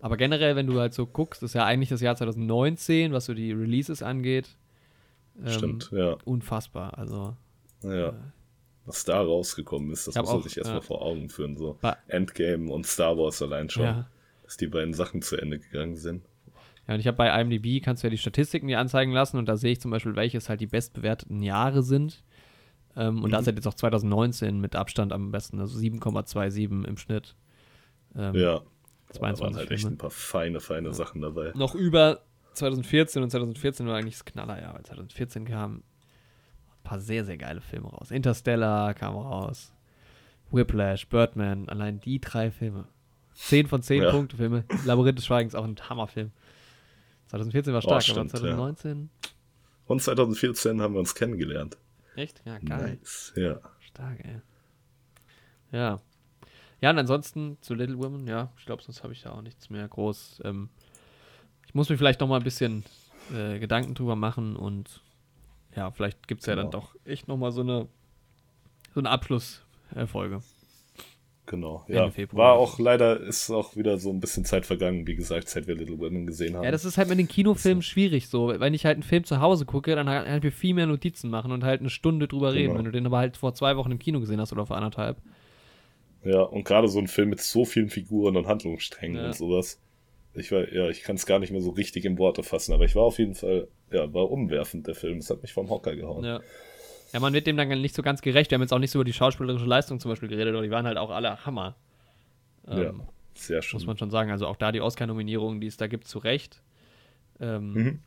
Aber generell, wenn du halt so guckst, ist ja eigentlich das Jahr 2019, was so die Releases angeht. ähm, Stimmt, ja. Unfassbar. Also, ja. Was da rausgekommen ist, das muss man auch, sich erstmal ja. vor Augen führen. So Endgame und Star Wars allein schon, ja. dass die beiden Sachen zu Ende gegangen sind. Ja, und ich habe bei IMDb, kannst du ja die Statistiken dir anzeigen lassen und da sehe ich zum Beispiel, welches halt die bestbewerteten Jahre sind. Ähm, und da Mhm. ist halt jetzt auch 2019 mit Abstand am besten, also 7,27 im Schnitt. Ähm, Ja. Da 22 waren halt echt ein paar feine, feine Sachen dabei. Noch über 2014 und 2014 war eigentlich das Knallerjahr, weil 2014 kamen ein paar sehr, sehr geile Filme raus. Interstellar kam raus, Whiplash, Birdman, allein die drei Filme. 10 von 10 Ja. Punkte Filme. Labyrinth des Schweigens, auch ein Hammerfilm. 2014 war stark, Oh, stimmt, aber 2019 Und 2014 haben wir uns kennengelernt. echt? Ja, geil. Nice. Ja. Stark, ey. Ja. Ja, und ansonsten zu Little Women, ja, ich glaube, sonst habe ich da auch nichts mehr groß. Ähm, ich muss mich vielleicht noch mal ein bisschen äh, Gedanken drüber machen und ja, vielleicht gibt es ja Genau. dann doch echt nochmal so eine, so eine Abschlussfolge. Genau, ja. Februar. War auch leider, ist auch wieder so ein bisschen Zeit vergangen, wie gesagt, seit wir Little Women gesehen haben. Ja, das ist halt mit den Kinofilmen schwierig so. Wenn ich halt einen Film zu Hause gucke, dann halt halt wir viel mehr Notizen machen und halt eine Stunde drüber reden. Genau. Wenn du den aber halt vor zwei Wochen im Kino gesehen hast oder vor anderthalb. Ja, und gerade so ein Film mit so vielen Figuren und Handlungssträngen Ja. und sowas. Ich war, ja, ich kann es gar nicht mehr so richtig in Worte fassen, aber ich war auf jeden Fall, ja, war umwerfend, der Film. Es hat mich vom Hocker gehauen. Ja. Ja, man wird dem dann nicht so ganz gerecht. Wir haben jetzt auch nicht so über die schauspielerische Leistung zum Beispiel geredet, aber die waren halt auch alle Hammer. Ähm, Ja, sehr schön. Muss man schon sagen. Also auch da die Oscar-Nominierungen, die es da gibt, zu Recht. Ähm, Mhm.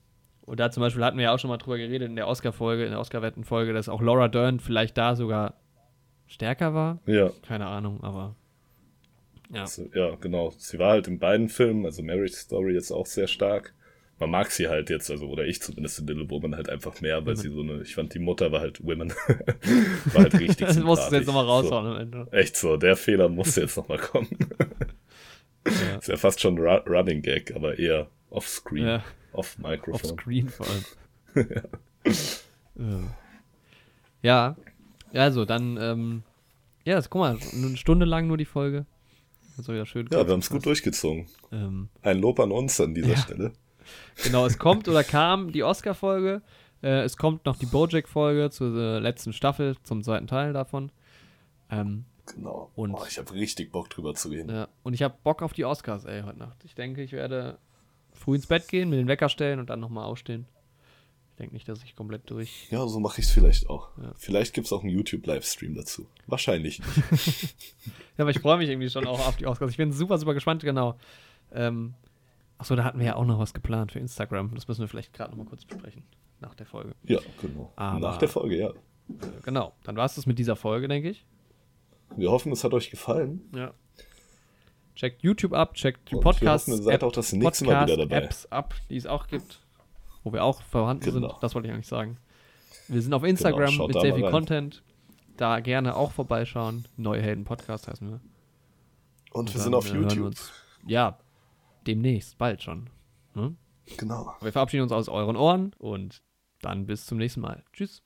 Und da zum Beispiel hatten wir ja auch schon mal drüber geredet in der Oscar-Folge, in der Oscar-Wetten-Folge, dass auch Laura Dern vielleicht da sogar stärker war. Ja, Keine Ahnung, aber ja. also, ja, genau. Sie war halt in beiden Filmen, also Marriage Story jetzt auch sehr stark. Man mag sie halt jetzt, also, oder ich zumindest in Little Woman halt einfach mehr, weil Women. sie so eine, ich fand die Mutter war halt Women. war halt richtig Das musst du jetzt sympathisch. nochmal So. raushauen am Ende. Echt so, der Fehler musste jetzt nochmal kommen. Ja. Ist ja fast schon Ru Running Gag, aber eher off-screen, Ja. off-Microphone. Offscreen vor allem. ja. ja, also dann, ähm, ja, jetzt, guck mal, eine Stunde lang nur die Folge. War wieder schön. Ja, wir haben es gut durchgezogen. Ähm, Ein Lob an uns an dieser Ja. Stelle. genau, es kommt oder kam die Oscar-Folge. Äh, es kommt noch die Bojack-Folge zur äh, letzten Staffel, zum zweiten Teil davon. Ähm, Genau. Und- oh, ich habe richtig Bock drüber zu gehen. ja, und ich habe Bock auf die Oscars, ey, heute Nacht. Ich denke, ich werde früh ins Bett gehen, mir den Wecker stellen und dann nochmal aufstehen. Ich denke nicht, dass ich komplett durch. Ja, so mache ich es vielleicht auch. Ja. Vielleicht gibt es auch einen YouTube-Livestream dazu. Wahrscheinlich nicht. Ja, aber ich freue mich irgendwie schon auch auf die Oscars. Ich bin super, super gespannt, genau. Ähm, achso, da hatten wir ja auch noch was geplant für Instagram. Das müssen wir vielleicht gerade nochmal kurz besprechen. Nach der Folge. ja, genau. Aber- Nach der Folge, ja. Äh, genau, dann war es das mit dieser Folge, denke ich. Wir hoffen, es hat euch gefallen. Ja. Checkt YouTube ab, checkt die Und wir Podcasts, hoffen, ihr seid auch das nächste Mal wieder dabei. Apps ab, die es auch gibt, wo wir auch vorhanden Genau. sind. Das wollte ich eigentlich sagen. Wir sind auf Instagram schaut mit sehr viel rein. Content. Da gerne auch vorbeischauen. Neue Helden Podcast heißen wir. Und wir Dann, sind auf äh, wir YouTube. Uns, ja, demnächst, bald schon. Ne? Genau. Wir verabschieden uns aus euren Ohren und dann bis zum nächsten Mal. Tschüss.